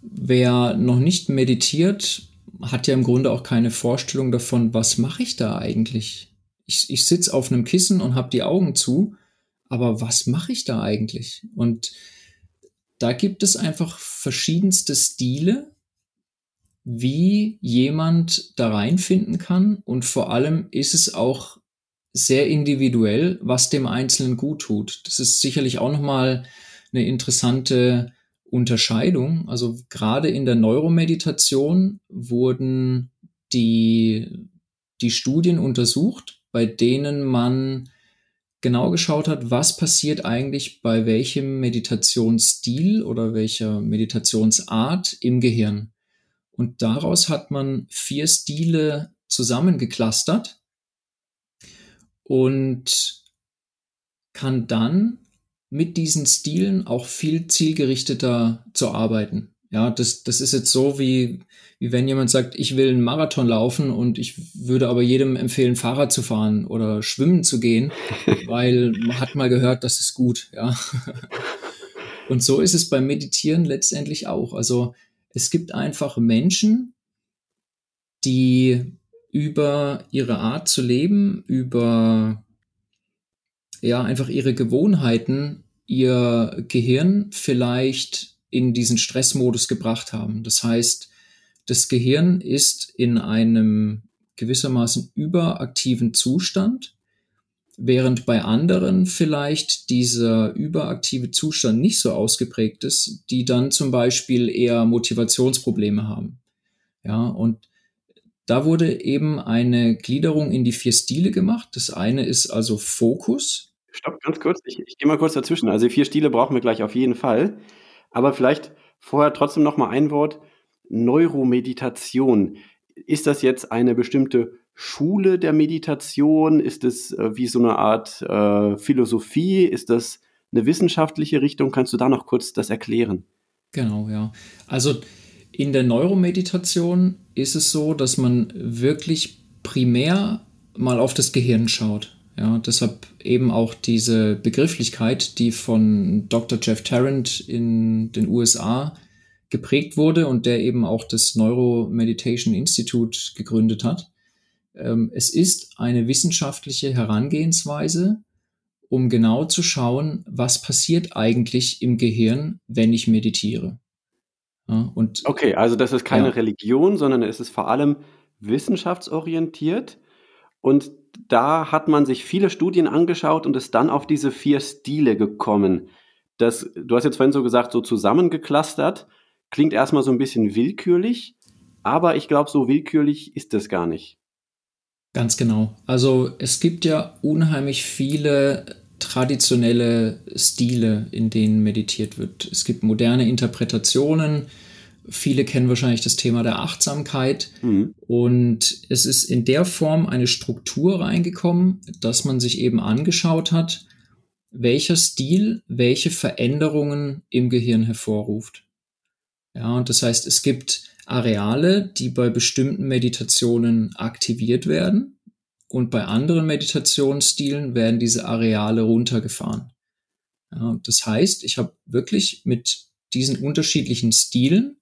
wer noch nicht meditiert, hat ja im Grunde auch keine Vorstellung davon, was mache ich da eigentlich. Ich, ich sitze auf einem Kissen und habe die Augen zu aber was mache ich da eigentlich? Und da gibt es einfach verschiedenste Stile, wie jemand da reinfinden kann. Und vor allem ist es auch sehr individuell, was dem Einzelnen gut tut. Das ist sicherlich auch nochmal eine interessante Unterscheidung. Also gerade in der Neuromeditation wurden die, die Studien untersucht, bei denen man genau geschaut hat, was passiert eigentlich bei welchem Meditationsstil oder welcher Meditationsart im Gehirn. Und daraus hat man vier Stile zusammengeklustert und kann dann mit diesen Stilen auch viel zielgerichteter zu arbeiten. Ja, das, das ist jetzt so, wie, wie wenn jemand sagt, ich will einen Marathon laufen und ich würde aber jedem empfehlen, Fahrrad zu fahren oder schwimmen zu gehen, weil man hat mal gehört, das ist gut, ja. Und so ist es beim Meditieren letztendlich auch. Also es gibt einfach Menschen, die über ihre Art zu leben, über ja, einfach ihre Gewohnheiten, ihr Gehirn vielleicht in diesen Stressmodus gebracht haben. Das heißt, das Gehirn ist in einem gewissermaßen überaktiven Zustand, während bei anderen vielleicht dieser überaktive Zustand nicht so ausgeprägt ist, die dann zum Beispiel eher Motivationsprobleme haben. Ja, und da wurde eben eine Gliederung in die vier Stile gemacht. Das eine ist also Fokus. Stopp, ganz kurz. Ich, ich gehe mal kurz dazwischen. Also vier Stile brauchen wir gleich auf jeden Fall. Aber vielleicht vorher trotzdem noch mal ein Wort. Neuromeditation. Ist das jetzt eine bestimmte Schule der Meditation? Ist es äh, wie so eine Art äh, Philosophie? Ist das eine wissenschaftliche Richtung? Kannst du da noch kurz das erklären? Genau, ja. Also in der Neuromeditation ist es so, dass man wirklich primär mal auf das Gehirn schaut. Ja, deshalb eben auch diese Begrifflichkeit, die von Dr. Jeff Tarrant in den USA geprägt wurde und der eben auch das Neuro Meditation Institute gegründet hat. Ähm, es ist eine wissenschaftliche Herangehensweise um genau zu schauen, was passiert eigentlich im Gehirn, wenn ich meditiere. Ja, und okay, also das ist keine ja. Religion, sondern es ist vor allem wissenschaftsorientiert. Und da hat man sich viele Studien angeschaut und ist dann auf diese vier Stile gekommen. Das, du hast jetzt vorhin so gesagt, so zusammengeklustert. Klingt erstmal so ein bisschen willkürlich, aber ich glaube, so willkürlich ist es gar nicht. Ganz genau. Also es gibt ja unheimlich viele traditionelle Stile, in denen meditiert wird. Es gibt moderne Interpretationen. Viele kennen wahrscheinlich das Thema der Achtsamkeit. Mhm. Und es ist in der Form eine Struktur reingekommen, dass man sich eben angeschaut hat, welcher Stil welche Veränderungen im Gehirn hervorruft. Ja, und das heißt, es gibt Areale, die bei bestimmten Meditationen aktiviert werden und bei anderen Meditationsstilen werden diese Areale runtergefahren. Ja, das heißt, ich habe wirklich mit diesen unterschiedlichen Stilen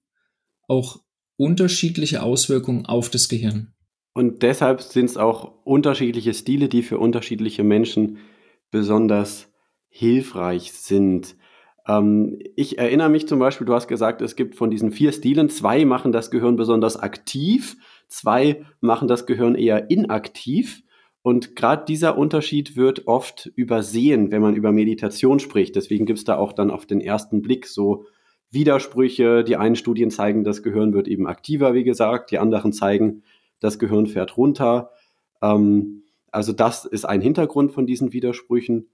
auch unterschiedliche Auswirkungen auf das Gehirn. Und deshalb sind es auch unterschiedliche Stile, die für unterschiedliche Menschen besonders hilfreich sind. Ähm, ich erinnere mich zum Beispiel, du hast gesagt, es gibt von diesen vier Stilen, zwei machen das Gehirn besonders aktiv, zwei machen das Gehirn eher inaktiv. Und gerade dieser Unterschied wird oft übersehen, wenn man über Meditation spricht. Deswegen gibt es da auch dann auf den ersten Blick so Widersprüche. Die einen Studien zeigen, das Gehirn wird eben aktiver, wie gesagt. Die anderen zeigen, das Gehirn fährt runter. Ähm, also das ist ein Hintergrund von diesen Widersprüchen.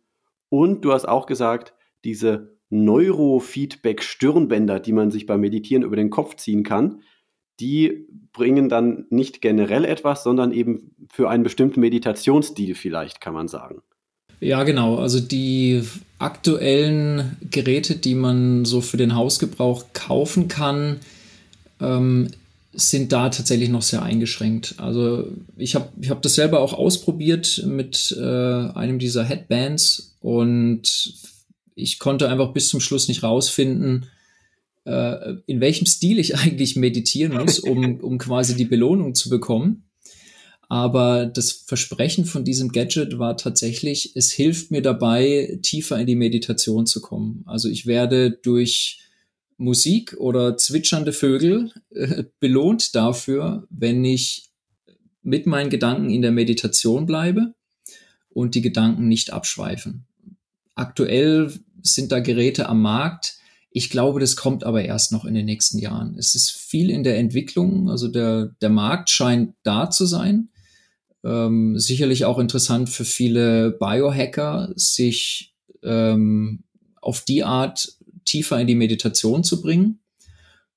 Und du hast auch gesagt, diese Neurofeedback-Stirnbänder, die man sich beim Meditieren über den Kopf ziehen kann, die bringen dann nicht generell etwas, sondern eben für einen bestimmten Meditationsstil vielleicht, kann man sagen. Ja, genau. Also die aktuellen Geräte, die man so für den Hausgebrauch kaufen kann, ähm, sind da tatsächlich noch sehr eingeschränkt. Also ich habe ich hab das selber auch ausprobiert mit äh, einem dieser Headbands und ich konnte einfach bis zum Schluss nicht rausfinden, äh, in welchem Stil ich eigentlich meditieren muss, um, um quasi die Belohnung zu bekommen. Aber das Versprechen von diesem Gadget war tatsächlich, es hilft mir dabei, tiefer in die Meditation zu kommen. Also ich werde durch Musik oder zwitschernde Vögel äh, belohnt dafür, wenn ich mit meinen Gedanken in der Meditation bleibe und die Gedanken nicht abschweifen. Aktuell sind da Geräte am Markt. Ich glaube, das kommt aber erst noch in den nächsten Jahren. Es ist viel in der Entwicklung, also der, der Markt scheint da zu sein. Ähm, sicherlich auch interessant für viele Biohacker, sich ähm, auf die Art tiefer in die Meditation zu bringen.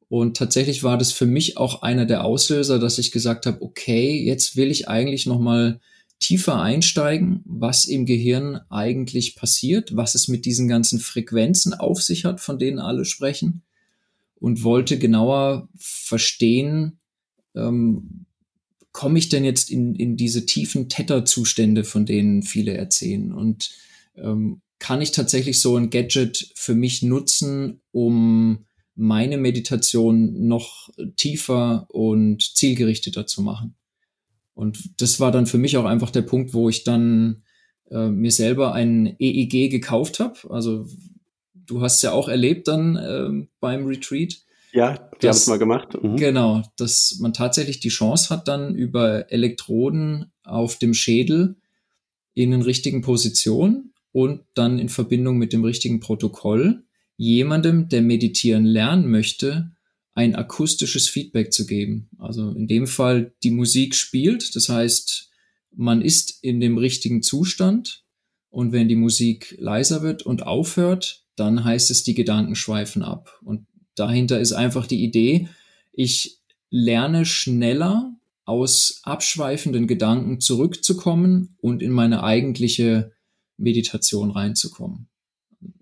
Und tatsächlich war das für mich auch einer der Auslöser, dass ich gesagt habe, okay, jetzt will ich eigentlich noch mal tiefer einsteigen, was im Gehirn eigentlich passiert, was es mit diesen ganzen Frequenzen auf sich hat, von denen alle sprechen, und wollte genauer verstehen, ähm, komme ich denn jetzt in, in diese tiefen Theta-Zustände, von denen viele erzählen? Und ähm, kann ich tatsächlich so ein Gadget für mich nutzen, um meine Meditation noch tiefer und zielgerichteter zu machen? Und das war dann für mich auch einfach der Punkt, wo ich dann äh, mir selber ein EEG gekauft habe. Also du hast ja auch erlebt dann äh, beim Retreat. Ja, wir haben es mal gemacht. Mhm. Genau, dass man tatsächlich die Chance hat, dann über Elektroden auf dem Schädel in den richtigen Positionen und dann in Verbindung mit dem richtigen Protokoll jemandem, der meditieren lernen möchte, ein akustisches Feedback zu geben. Also in dem Fall die Musik spielt, das heißt, man ist in dem richtigen Zustand und wenn die Musik leiser wird und aufhört, dann heißt es, die Gedanken schweifen ab. Und dahinter ist einfach die Idee, ich lerne schneller aus abschweifenden Gedanken zurückzukommen und in meine eigentliche Meditation reinzukommen.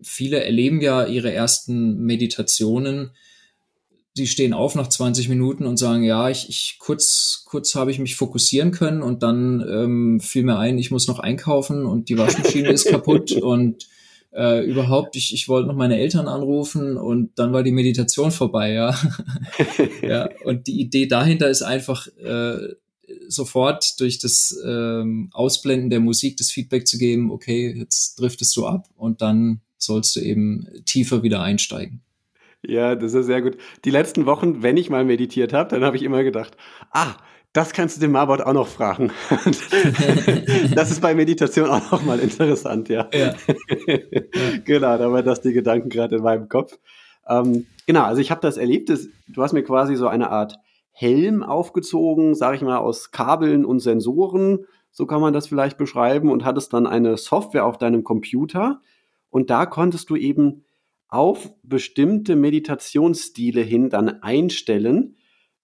Viele erleben ja ihre ersten Meditationen die stehen auf nach 20 Minuten und sagen, ja, ich, ich kurz, kurz habe ich mich fokussieren können und dann ähm, fiel mir ein, ich muss noch einkaufen und die Waschmaschine ist kaputt und äh, überhaupt, ich, ich wollte noch meine Eltern anrufen und dann war die Meditation vorbei, ja. ja. Und die Idee dahinter ist einfach, äh, sofort durch das ähm, Ausblenden der Musik das Feedback zu geben, okay, jetzt driftest du ab und dann sollst du eben tiefer wieder einsteigen. Ja, das ist sehr gut. Die letzten Wochen, wenn ich mal meditiert habe, dann habe ich immer gedacht, ah, das kannst du dem Marbot auch noch fragen. das ist bei Meditation auch noch mal interessant, ja. ja. genau, da war das die Gedanken gerade in meinem Kopf. Ähm, genau, also ich habe das erlebt. Das, du hast mir quasi so eine Art Helm aufgezogen, sage ich mal, aus Kabeln und Sensoren. So kann man das vielleicht beschreiben und hattest dann eine Software auf deinem Computer. Und da konntest du eben auf bestimmte Meditationsstile hin dann einstellen,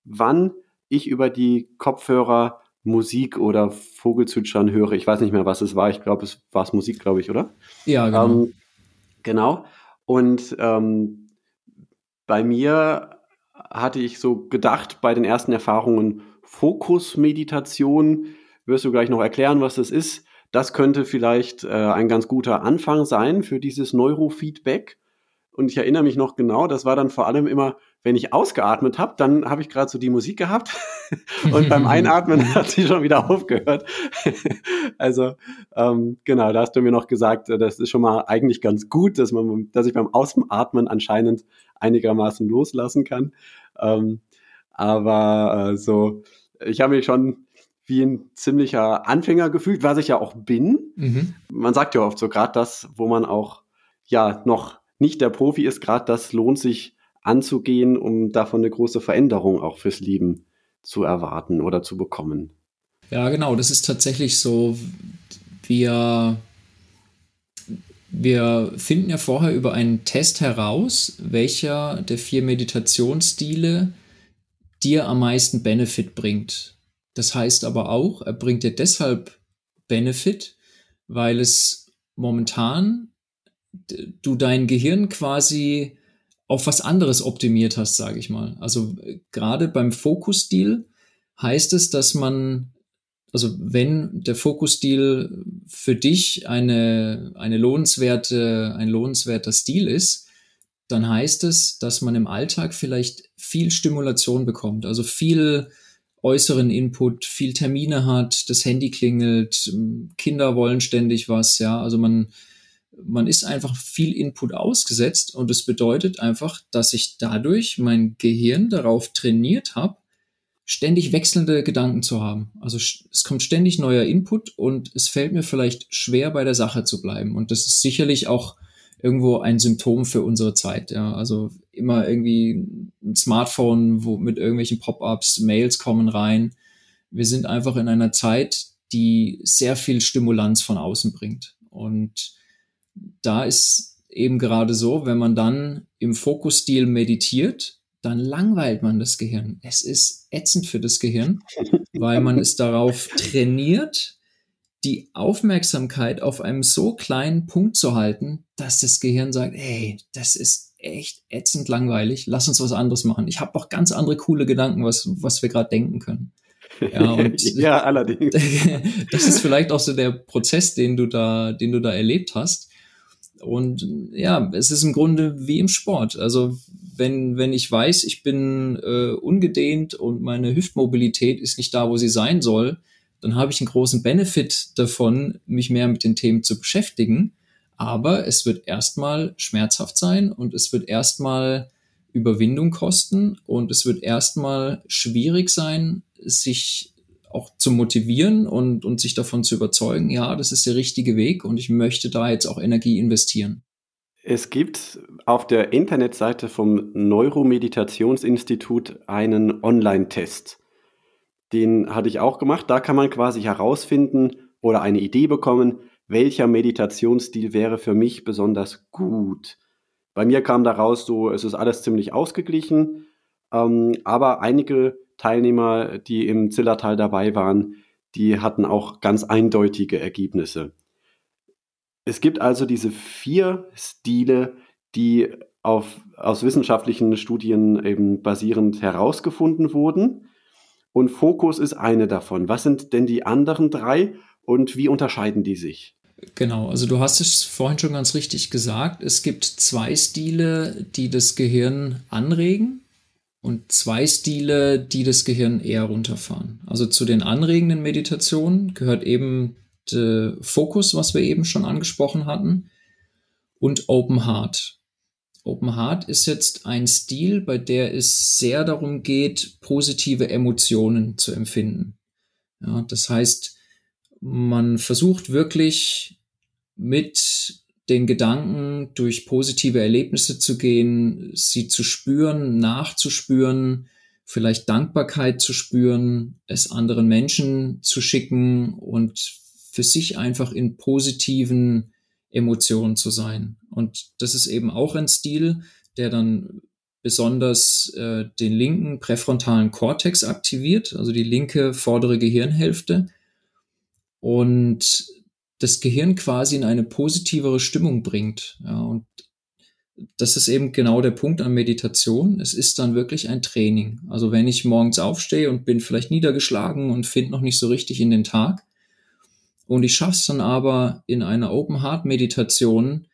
wann ich über die Kopfhörer Musik oder Vogelzwitschern höre. Ich weiß nicht mehr, was es war. Ich glaube, es war es Musik, glaube ich, oder? Ja, genau. Ähm, genau. Und ähm, bei mir hatte ich so gedacht, bei den ersten Erfahrungen Fokusmeditation, wirst du gleich noch erklären, was das ist. Das könnte vielleicht äh, ein ganz guter Anfang sein für dieses Neurofeedback. Und ich erinnere mich noch genau, das war dann vor allem immer, wenn ich ausgeatmet habe, dann habe ich gerade so die Musik gehabt und beim Einatmen hat sie schon wieder aufgehört. also ähm, genau, da hast du mir noch gesagt, äh, das ist schon mal eigentlich ganz gut, dass man, dass ich beim Ausatmen anscheinend einigermaßen loslassen kann. Ähm, aber äh, so, ich habe mich schon wie ein ziemlicher Anfänger gefühlt, was ich ja auch bin. Mhm. Man sagt ja oft so, gerade das, wo man auch ja noch nicht der Profi ist, gerade das lohnt sich anzugehen, um davon eine große Veränderung auch fürs Leben zu erwarten oder zu bekommen. Ja, genau, das ist tatsächlich so. Wir, wir finden ja vorher über einen Test heraus, welcher der vier Meditationsstile dir am meisten Benefit bringt. Das heißt aber auch, er bringt dir deshalb Benefit, weil es momentan du dein Gehirn quasi auf was anderes optimiert hast, sage ich mal. Also äh, gerade beim Fokusstil heißt es, dass man, also wenn der Fokusstil für dich eine, eine lohnenswerte, ein lohnenswerter Stil ist, dann heißt es, dass man im Alltag vielleicht viel Stimulation bekommt, also viel äußeren Input, viel Termine hat, das Handy klingelt, Kinder wollen ständig was, ja, also man, man ist einfach viel Input ausgesetzt und es bedeutet einfach, dass ich dadurch mein Gehirn darauf trainiert habe, ständig wechselnde Gedanken zu haben. Also es kommt ständig neuer Input und es fällt mir vielleicht schwer bei der Sache zu bleiben. Und das ist sicherlich auch irgendwo ein Symptom für unsere Zeit. Ja, also immer irgendwie ein Smartphone, wo mit irgendwelchen Pop-ups, Mails kommen rein. Wir sind einfach in einer Zeit, die sehr viel Stimulanz von außen bringt. Und da ist eben gerade so, wenn man dann im Fokusstil meditiert, dann langweilt man das Gehirn. Es ist ätzend für das Gehirn, weil man es darauf trainiert, die Aufmerksamkeit auf einem so kleinen Punkt zu halten, dass das Gehirn sagt, hey, das ist echt ätzend langweilig, lass uns was anderes machen. Ich habe auch ganz andere coole Gedanken, was, was wir gerade denken können. Ja, ja, allerdings. das ist vielleicht auch so der Prozess, den du da, den du da erlebt hast. Und ja, es ist im Grunde wie im Sport. Also wenn, wenn ich weiß, ich bin äh, ungedehnt und meine Hüftmobilität ist nicht da, wo sie sein soll, dann habe ich einen großen Benefit davon, mich mehr mit den Themen zu beschäftigen. Aber es wird erstmal schmerzhaft sein und es wird erstmal Überwindung kosten und es wird erstmal schwierig sein, sich auch zu motivieren und, und sich davon zu überzeugen, ja, das ist der richtige Weg und ich möchte da jetzt auch Energie investieren. Es gibt auf der Internetseite vom Neuromeditationsinstitut einen Online-Test. Den hatte ich auch gemacht. Da kann man quasi herausfinden oder eine Idee bekommen, welcher Meditationsstil wäre für mich besonders gut. Bei mir kam daraus so, es ist alles ziemlich ausgeglichen, ähm, aber einige Teilnehmer, die im Zillertal dabei waren, die hatten auch ganz eindeutige Ergebnisse. Es gibt also diese vier Stile, die auf, aus wissenschaftlichen Studien eben basierend herausgefunden wurden. Und Fokus ist eine davon. Was sind denn die anderen drei und wie unterscheiden die sich? Genau, also du hast es vorhin schon ganz richtig gesagt. Es gibt zwei Stile, die das Gehirn anregen und zwei Stile, die das Gehirn eher runterfahren. Also zu den anregenden Meditationen gehört eben der Fokus, was wir eben schon angesprochen hatten, und Open Heart. Open Heart ist jetzt ein Stil, bei der es sehr darum geht, positive Emotionen zu empfinden. Ja, das heißt, man versucht wirklich mit den Gedanken durch positive Erlebnisse zu gehen, sie zu spüren, nachzuspüren, vielleicht Dankbarkeit zu spüren, es anderen Menschen zu schicken und für sich einfach in positiven Emotionen zu sein. Und das ist eben auch ein Stil, der dann besonders äh, den linken präfrontalen Kortex aktiviert, also die linke vordere Gehirnhälfte und das Gehirn quasi in eine positivere Stimmung bringt. Ja, und das ist eben genau der Punkt an Meditation. Es ist dann wirklich ein Training. Also wenn ich morgens aufstehe und bin vielleicht niedergeschlagen und finde noch nicht so richtig in den Tag und ich schaffe es dann aber in einer Open Heart Meditation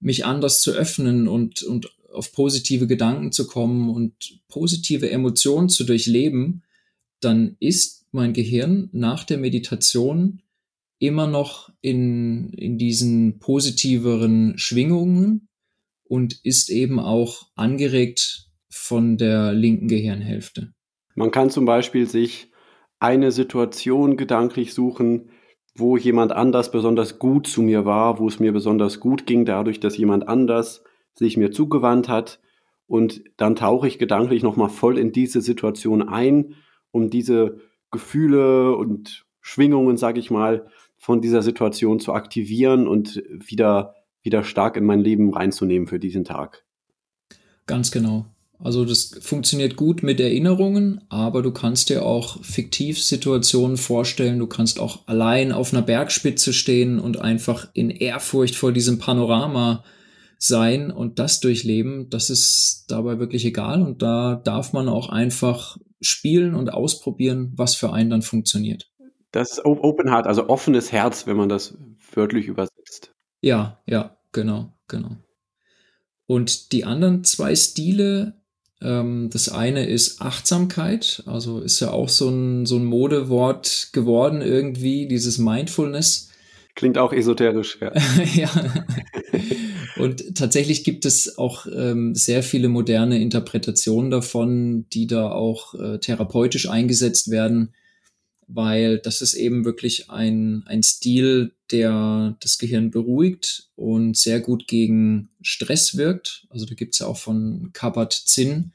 mich anders zu öffnen und, und auf positive Gedanken zu kommen und positive Emotionen zu durchleben, dann ist mein Gehirn nach der Meditation immer noch in, in diesen positiveren Schwingungen und ist eben auch angeregt von der linken Gehirnhälfte. Man kann zum Beispiel sich eine Situation gedanklich suchen, wo jemand anders besonders gut zu mir war, wo es mir besonders gut ging, dadurch, dass jemand anders sich mir zugewandt hat. Und dann tauche ich gedanklich nochmal voll in diese Situation ein, um diese Gefühle und Schwingungen, sage ich mal, von dieser Situation zu aktivieren und wieder, wieder stark in mein Leben reinzunehmen für diesen Tag. Ganz genau. Also das funktioniert gut mit Erinnerungen, aber du kannst dir auch fiktiv Situationen vorstellen. Du kannst auch allein auf einer Bergspitze stehen und einfach in Ehrfurcht vor diesem Panorama sein und das durchleben. Das ist dabei wirklich egal und da darf man auch einfach spielen und ausprobieren, was für einen dann funktioniert. Das ist Open Heart, also offenes Herz, wenn man das wörtlich übersetzt. Ja, ja, genau, genau. Und die anderen zwei Stile, ähm, das eine ist Achtsamkeit, also ist ja auch so ein, so ein Modewort geworden irgendwie, dieses Mindfulness. Klingt auch esoterisch, ja. ja. Und tatsächlich gibt es auch ähm, sehr viele moderne Interpretationen davon, die da auch äh, therapeutisch eingesetzt werden weil das ist eben wirklich ein, ein Stil, der das Gehirn beruhigt und sehr gut gegen Stress wirkt. Also da gibt's ja auch von Kabat-Zinn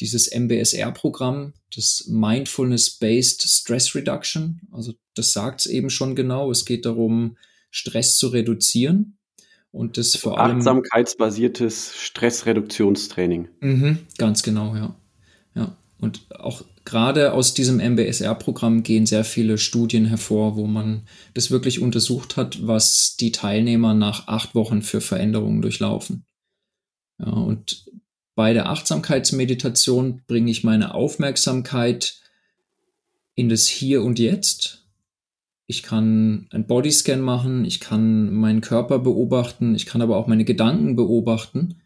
dieses MBSR-Programm, das Mindfulness-Based Stress Reduction. Also das sagt's eben schon genau. Es geht darum, Stress zu reduzieren. Und das vor allem. Achtsamkeitsbasiertes Stressreduktionstraining. Mhm, ganz genau, ja. Ja. Und auch gerade aus diesem MBSR-Programm gehen sehr viele Studien hervor, wo man das wirklich untersucht hat, was die Teilnehmer nach acht Wochen für Veränderungen durchlaufen. Ja, und bei der Achtsamkeitsmeditation bringe ich meine Aufmerksamkeit in das Hier und Jetzt. Ich kann ein Bodyscan machen, ich kann meinen Körper beobachten, ich kann aber auch meine Gedanken beobachten.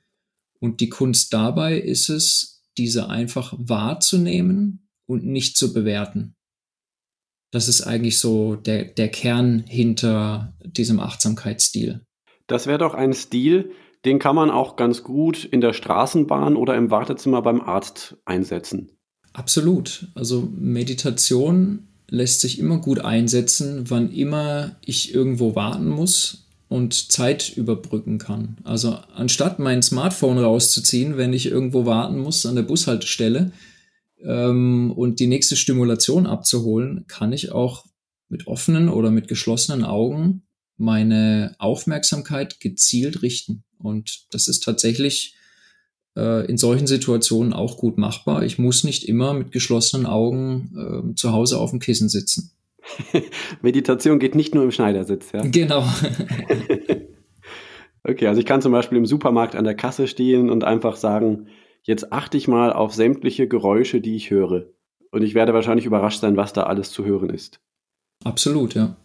Und die Kunst dabei ist es, diese einfach wahrzunehmen und nicht zu bewerten. Das ist eigentlich so der, der Kern hinter diesem Achtsamkeitsstil. Das wäre doch ein Stil, den kann man auch ganz gut in der Straßenbahn oder im Wartezimmer beim Arzt einsetzen. Absolut. Also Meditation lässt sich immer gut einsetzen, wann immer ich irgendwo warten muss und Zeit überbrücken kann. Also anstatt mein Smartphone rauszuziehen, wenn ich irgendwo warten muss an der Bushaltestelle ähm, und die nächste Stimulation abzuholen, kann ich auch mit offenen oder mit geschlossenen Augen meine Aufmerksamkeit gezielt richten. Und das ist tatsächlich äh, in solchen Situationen auch gut machbar. Ich muss nicht immer mit geschlossenen Augen äh, zu Hause auf dem Kissen sitzen. Meditation geht nicht nur im Schneidersitz, ja? Genau. okay, also ich kann zum Beispiel im Supermarkt an der Kasse stehen und einfach sagen, jetzt achte ich mal auf sämtliche Geräusche, die ich höre. Und ich werde wahrscheinlich überrascht sein, was da alles zu hören ist. Absolut, ja.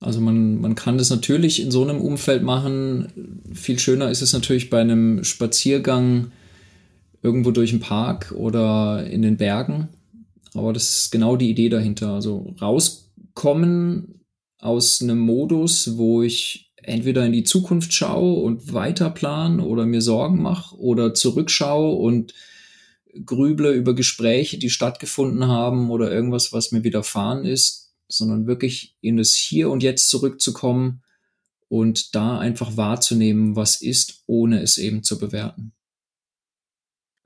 Also man, man kann das natürlich in so einem Umfeld machen. Viel schöner ist es natürlich bei einem Spaziergang irgendwo durch den Park oder in den Bergen. Aber das ist genau die Idee dahinter. Also rauskommen aus einem Modus, wo ich entweder in die Zukunft schaue und weiter plan oder mir Sorgen mache oder zurückschaue und grüble über Gespräche, die stattgefunden haben oder irgendwas, was mir widerfahren ist, sondern wirklich in das Hier und Jetzt zurückzukommen und da einfach wahrzunehmen, was ist, ohne es eben zu bewerten.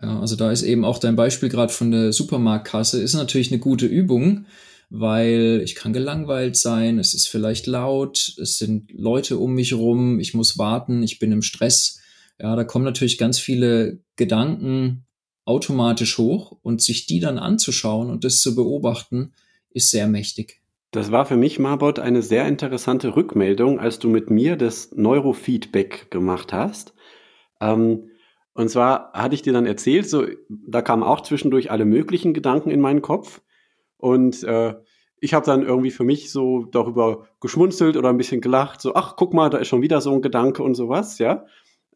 Ja, also da ist eben auch dein Beispiel gerade von der Supermarktkasse, ist natürlich eine gute Übung, weil ich kann gelangweilt sein, es ist vielleicht laut, es sind Leute um mich rum, ich muss warten, ich bin im Stress. Ja, da kommen natürlich ganz viele Gedanken automatisch hoch und sich die dann anzuschauen und das zu beobachten, ist sehr mächtig. Das war für mich, Marbot, eine sehr interessante Rückmeldung, als du mit mir das Neurofeedback gemacht hast. Ähm, und zwar hatte ich dir dann erzählt, so, da kamen auch zwischendurch alle möglichen Gedanken in meinen Kopf. Und äh, ich habe dann irgendwie für mich so darüber geschmunzelt oder ein bisschen gelacht, so, ach, guck mal, da ist schon wieder so ein Gedanke und sowas, ja.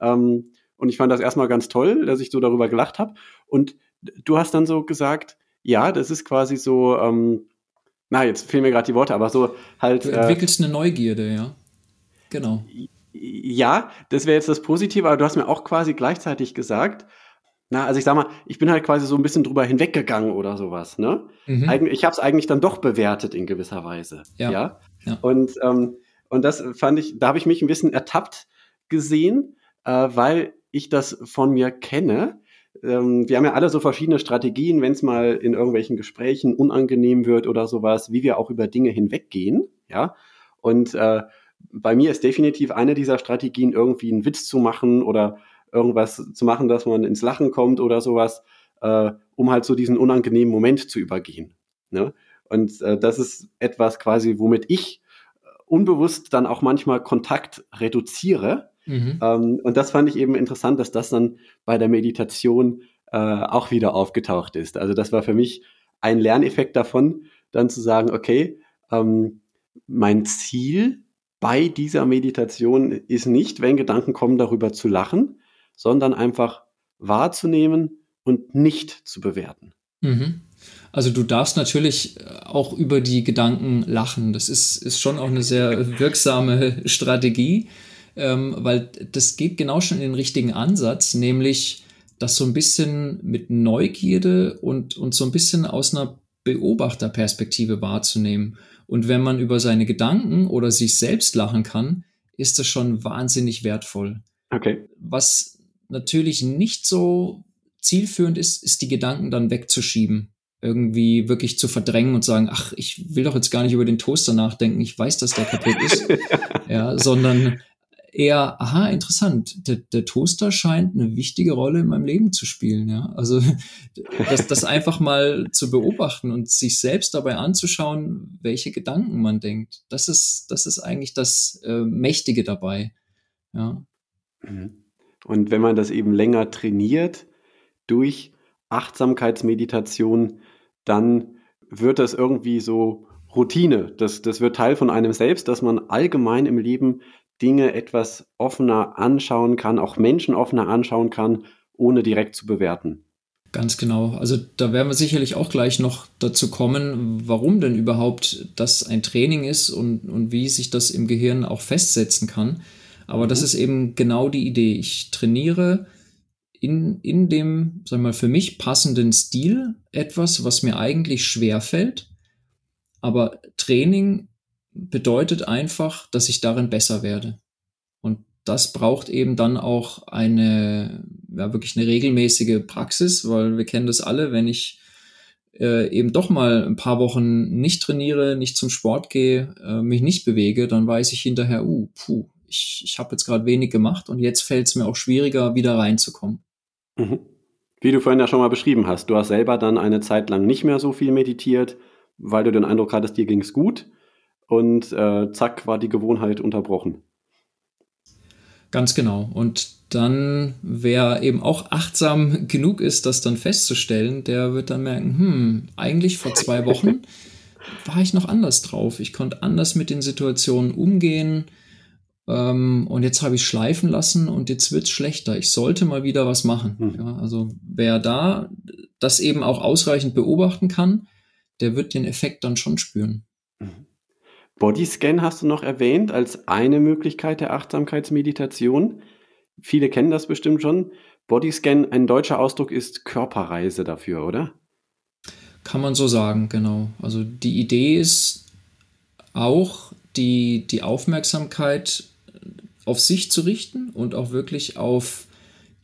Ähm, und ich fand das erstmal ganz toll, dass ich so darüber gelacht habe. Und du hast dann so gesagt, ja, das ist quasi so, ähm, na, jetzt fehlen mir gerade die Worte, aber so halt. Du entwickelst äh, eine Neugierde, ja. Genau. Ja, das wäre jetzt das Positive, aber du hast mir auch quasi gleichzeitig gesagt, na, also ich sag mal, ich bin halt quasi so ein bisschen drüber hinweggegangen oder sowas, ne? Mhm. Eig ich habe es eigentlich dann doch bewertet in gewisser Weise. Ja. ja? ja. Und, ähm, und das fand ich, da habe ich mich ein bisschen ertappt gesehen, äh, weil ich das von mir kenne. Ähm, wir haben ja alle so verschiedene Strategien, wenn es mal in irgendwelchen Gesprächen unangenehm wird oder sowas, wie wir auch über Dinge hinweggehen, ja. Und äh, bei mir ist definitiv eine dieser Strategien, irgendwie einen Witz zu machen oder irgendwas zu machen, dass man ins Lachen kommt oder sowas, äh, um halt so diesen unangenehmen Moment zu übergehen. Ne? Und äh, das ist etwas quasi, womit ich unbewusst dann auch manchmal Kontakt reduziere. Mhm. Ähm, und das fand ich eben interessant, dass das dann bei der Meditation äh, auch wieder aufgetaucht ist. Also das war für mich ein Lerneffekt davon, dann zu sagen, okay, ähm, mein Ziel bei dieser Meditation ist nicht, wenn Gedanken kommen, darüber zu lachen, sondern einfach wahrzunehmen und nicht zu bewerten. Mhm. Also du darfst natürlich auch über die Gedanken lachen. Das ist, ist schon auch eine sehr wirksame Strategie, ähm, weil das geht genau schon in den richtigen Ansatz, nämlich das so ein bisschen mit Neugierde und, und so ein bisschen aus einer Beobachterperspektive wahrzunehmen. Und wenn man über seine Gedanken oder sich selbst lachen kann, ist das schon wahnsinnig wertvoll. Okay. Was natürlich nicht so zielführend ist, ist die Gedanken dann wegzuschieben. Irgendwie wirklich zu verdrängen und sagen, ach, ich will doch jetzt gar nicht über den Toaster nachdenken, ich weiß, dass der kaputt ist. ja, sondern eher, aha, interessant, der, der, Toaster scheint eine wichtige Rolle in meinem Leben zu spielen, ja. Also das, das einfach mal zu beobachten und sich selbst dabei anzuschauen, welche Gedanken man denkt. Das ist, das ist eigentlich das äh, Mächtige dabei. Ja. Mhm. Und wenn man das eben länger trainiert durch Achtsamkeitsmeditation, dann wird das irgendwie so Routine. Das, das wird Teil von einem selbst, dass man allgemein im Leben Dinge etwas offener anschauen kann, auch Menschen offener anschauen kann, ohne direkt zu bewerten. Ganz genau. Also da werden wir sicherlich auch gleich noch dazu kommen, warum denn überhaupt das ein Training ist und, und wie sich das im Gehirn auch festsetzen kann. Aber mhm. das ist eben genau die Idee. Ich trainiere in, in dem, sagen wir mal, für mich passenden Stil etwas, was mir eigentlich schwer fällt. Aber Training bedeutet einfach, dass ich darin besser werde. Und das braucht eben dann auch eine, ja, wirklich eine regelmäßige Praxis, weil wir kennen das alle, wenn ich äh, eben doch mal ein paar Wochen nicht trainiere, nicht zum Sport gehe, äh, mich nicht bewege, dann weiß ich hinterher, uh, puh, ich, ich habe jetzt gerade wenig gemacht und jetzt fällt es mir auch schwieriger, wieder reinzukommen. Mhm. Wie du vorhin ja schon mal beschrieben hast, du hast selber dann eine Zeit lang nicht mehr so viel meditiert, weil du den Eindruck hattest, dir ging es gut und äh, zack war die Gewohnheit unterbrochen. Ganz genau. Und dann, wer eben auch achtsam genug ist, das dann festzustellen, der wird dann merken, hm, eigentlich vor zwei Wochen war ich noch anders drauf. Ich konnte anders mit den Situationen umgehen. Ähm, und jetzt habe ich schleifen lassen und jetzt wird's schlechter. Ich sollte mal wieder was machen. Mhm. Ja, also wer da das eben auch ausreichend beobachten kann, der wird den Effekt dann schon spüren. Mhm. Bodyscan hast du noch erwähnt als eine Möglichkeit der Achtsamkeitsmeditation. Viele kennen das bestimmt schon. Bodyscan, ein deutscher Ausdruck ist Körperreise dafür, oder? Kann man so sagen, genau. Also die Idee ist auch, die, die Aufmerksamkeit auf sich zu richten und auch wirklich auf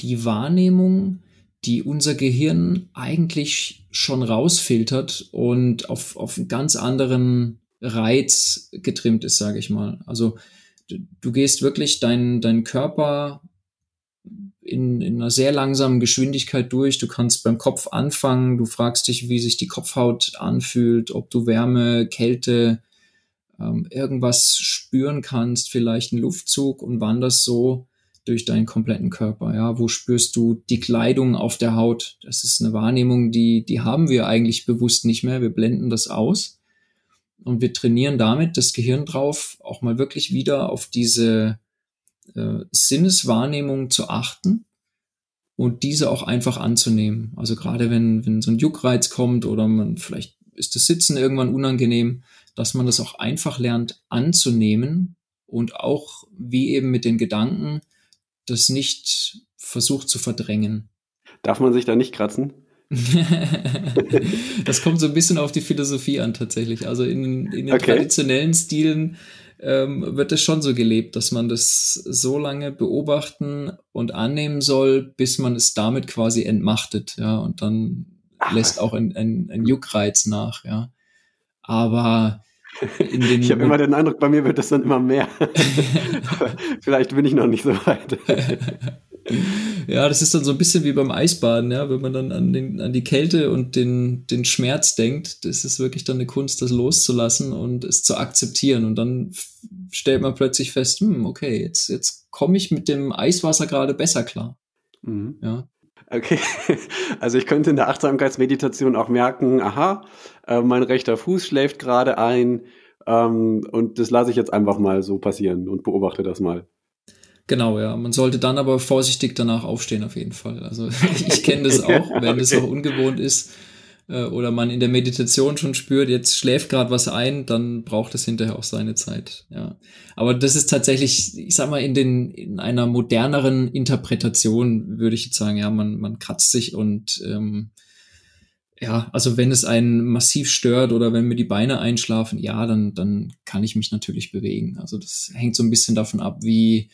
die Wahrnehmung, die unser Gehirn eigentlich schon rausfiltert und auf, auf einen ganz anderen Reiz getrimmt ist, sage ich mal. Also du, du gehst wirklich deinen dein Körper in, in einer sehr langsamen Geschwindigkeit durch. Du kannst beim Kopf anfangen, du fragst dich, wie sich die Kopfhaut anfühlt, ob du Wärme, Kälte, ähm, irgendwas spüren kannst, vielleicht einen Luftzug und wanderst so durch deinen kompletten Körper. Ja, wo spürst du die Kleidung auf der Haut? Das ist eine Wahrnehmung, die, die haben wir eigentlich bewusst nicht mehr. Wir blenden das aus und wir trainieren damit das Gehirn drauf, auch mal wirklich wieder auf diese äh, Sinneswahrnehmung zu achten und diese auch einfach anzunehmen. Also gerade wenn, wenn so ein Juckreiz kommt oder man vielleicht ist das Sitzen irgendwann unangenehm, dass man das auch einfach lernt anzunehmen und auch wie eben mit den Gedanken das nicht versucht zu verdrängen. Darf man sich da nicht kratzen? das kommt so ein bisschen auf die Philosophie an tatsächlich. Also in, in den okay. traditionellen Stilen ähm, wird es schon so gelebt, dass man das so lange beobachten und annehmen soll, bis man es damit quasi entmachtet, ja, und dann. Lässt auch ein, ein, ein Juckreiz nach, ja. Aber ich habe immer den Eindruck, bei mir wird das dann immer mehr. vielleicht bin ich noch nicht so weit. ja, das ist dann so ein bisschen wie beim Eisbaden, ja, wenn man dann an, den, an die Kälte und den, den Schmerz denkt. Das ist wirklich dann eine Kunst, das loszulassen und es zu akzeptieren. Und dann stellt man plötzlich fest, hm, okay, jetzt, jetzt komme ich mit dem Eiswasser gerade besser klar. Mhm. Ja. Okay, also ich könnte in der Achtsamkeitsmeditation auch merken, aha, äh, mein rechter Fuß schläft gerade ein ähm, und das lasse ich jetzt einfach mal so passieren und beobachte das mal. Genau, ja. Man sollte dann aber vorsichtig danach aufstehen, auf jeden Fall. Also ich kenne das auch, wenn okay. das auch ungewohnt ist äh, oder man in der Meditation schon spürt, jetzt schläft gerade was ein, dann braucht es hinterher auch seine Zeit. Ja. Aber das ist tatsächlich, ich sag mal, in den in einer moderneren Interpretation würde ich jetzt sagen, ja, man, man kratzt sich und ähm, ja, also wenn es einen massiv stört oder wenn mir die Beine einschlafen, ja, dann, dann kann ich mich natürlich bewegen. Also das hängt so ein bisschen davon ab, wie,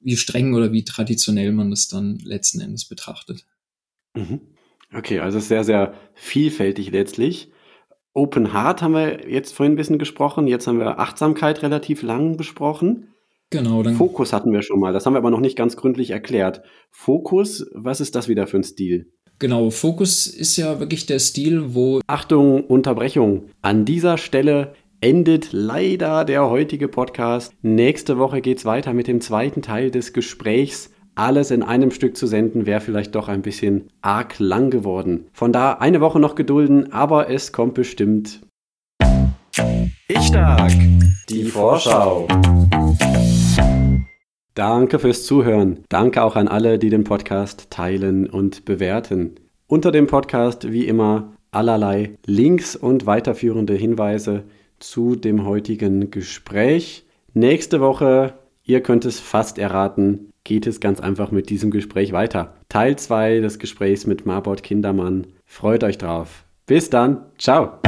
wie streng oder wie traditionell man das dann letzten Endes betrachtet. Mhm. Okay, also sehr, sehr vielfältig letztlich. Open Heart haben wir jetzt vorhin ein bisschen gesprochen. Jetzt haben wir Achtsamkeit relativ lang besprochen. Genau. Dann Fokus hatten wir schon mal. Das haben wir aber noch nicht ganz gründlich erklärt. Fokus, was ist das wieder für ein Stil? Genau, Fokus ist ja wirklich der Stil, wo. Achtung, Unterbrechung. An dieser Stelle endet leider der heutige Podcast. Nächste Woche geht es weiter mit dem zweiten Teil des Gesprächs. Alles in einem Stück zu senden, wäre vielleicht doch ein bisschen arg lang geworden. Von da eine Woche noch gedulden, aber es kommt bestimmt. Ich stark. Die Vorschau. Danke fürs Zuhören. Danke auch an alle, die den Podcast teilen und bewerten. Unter dem Podcast wie immer allerlei Links und weiterführende Hinweise zu dem heutigen Gespräch. Nächste Woche, ihr könnt es fast erraten, geht es ganz einfach mit diesem Gespräch weiter. Teil 2 des Gesprächs mit Marbot Kindermann. Freut euch drauf. Bis dann. Ciao.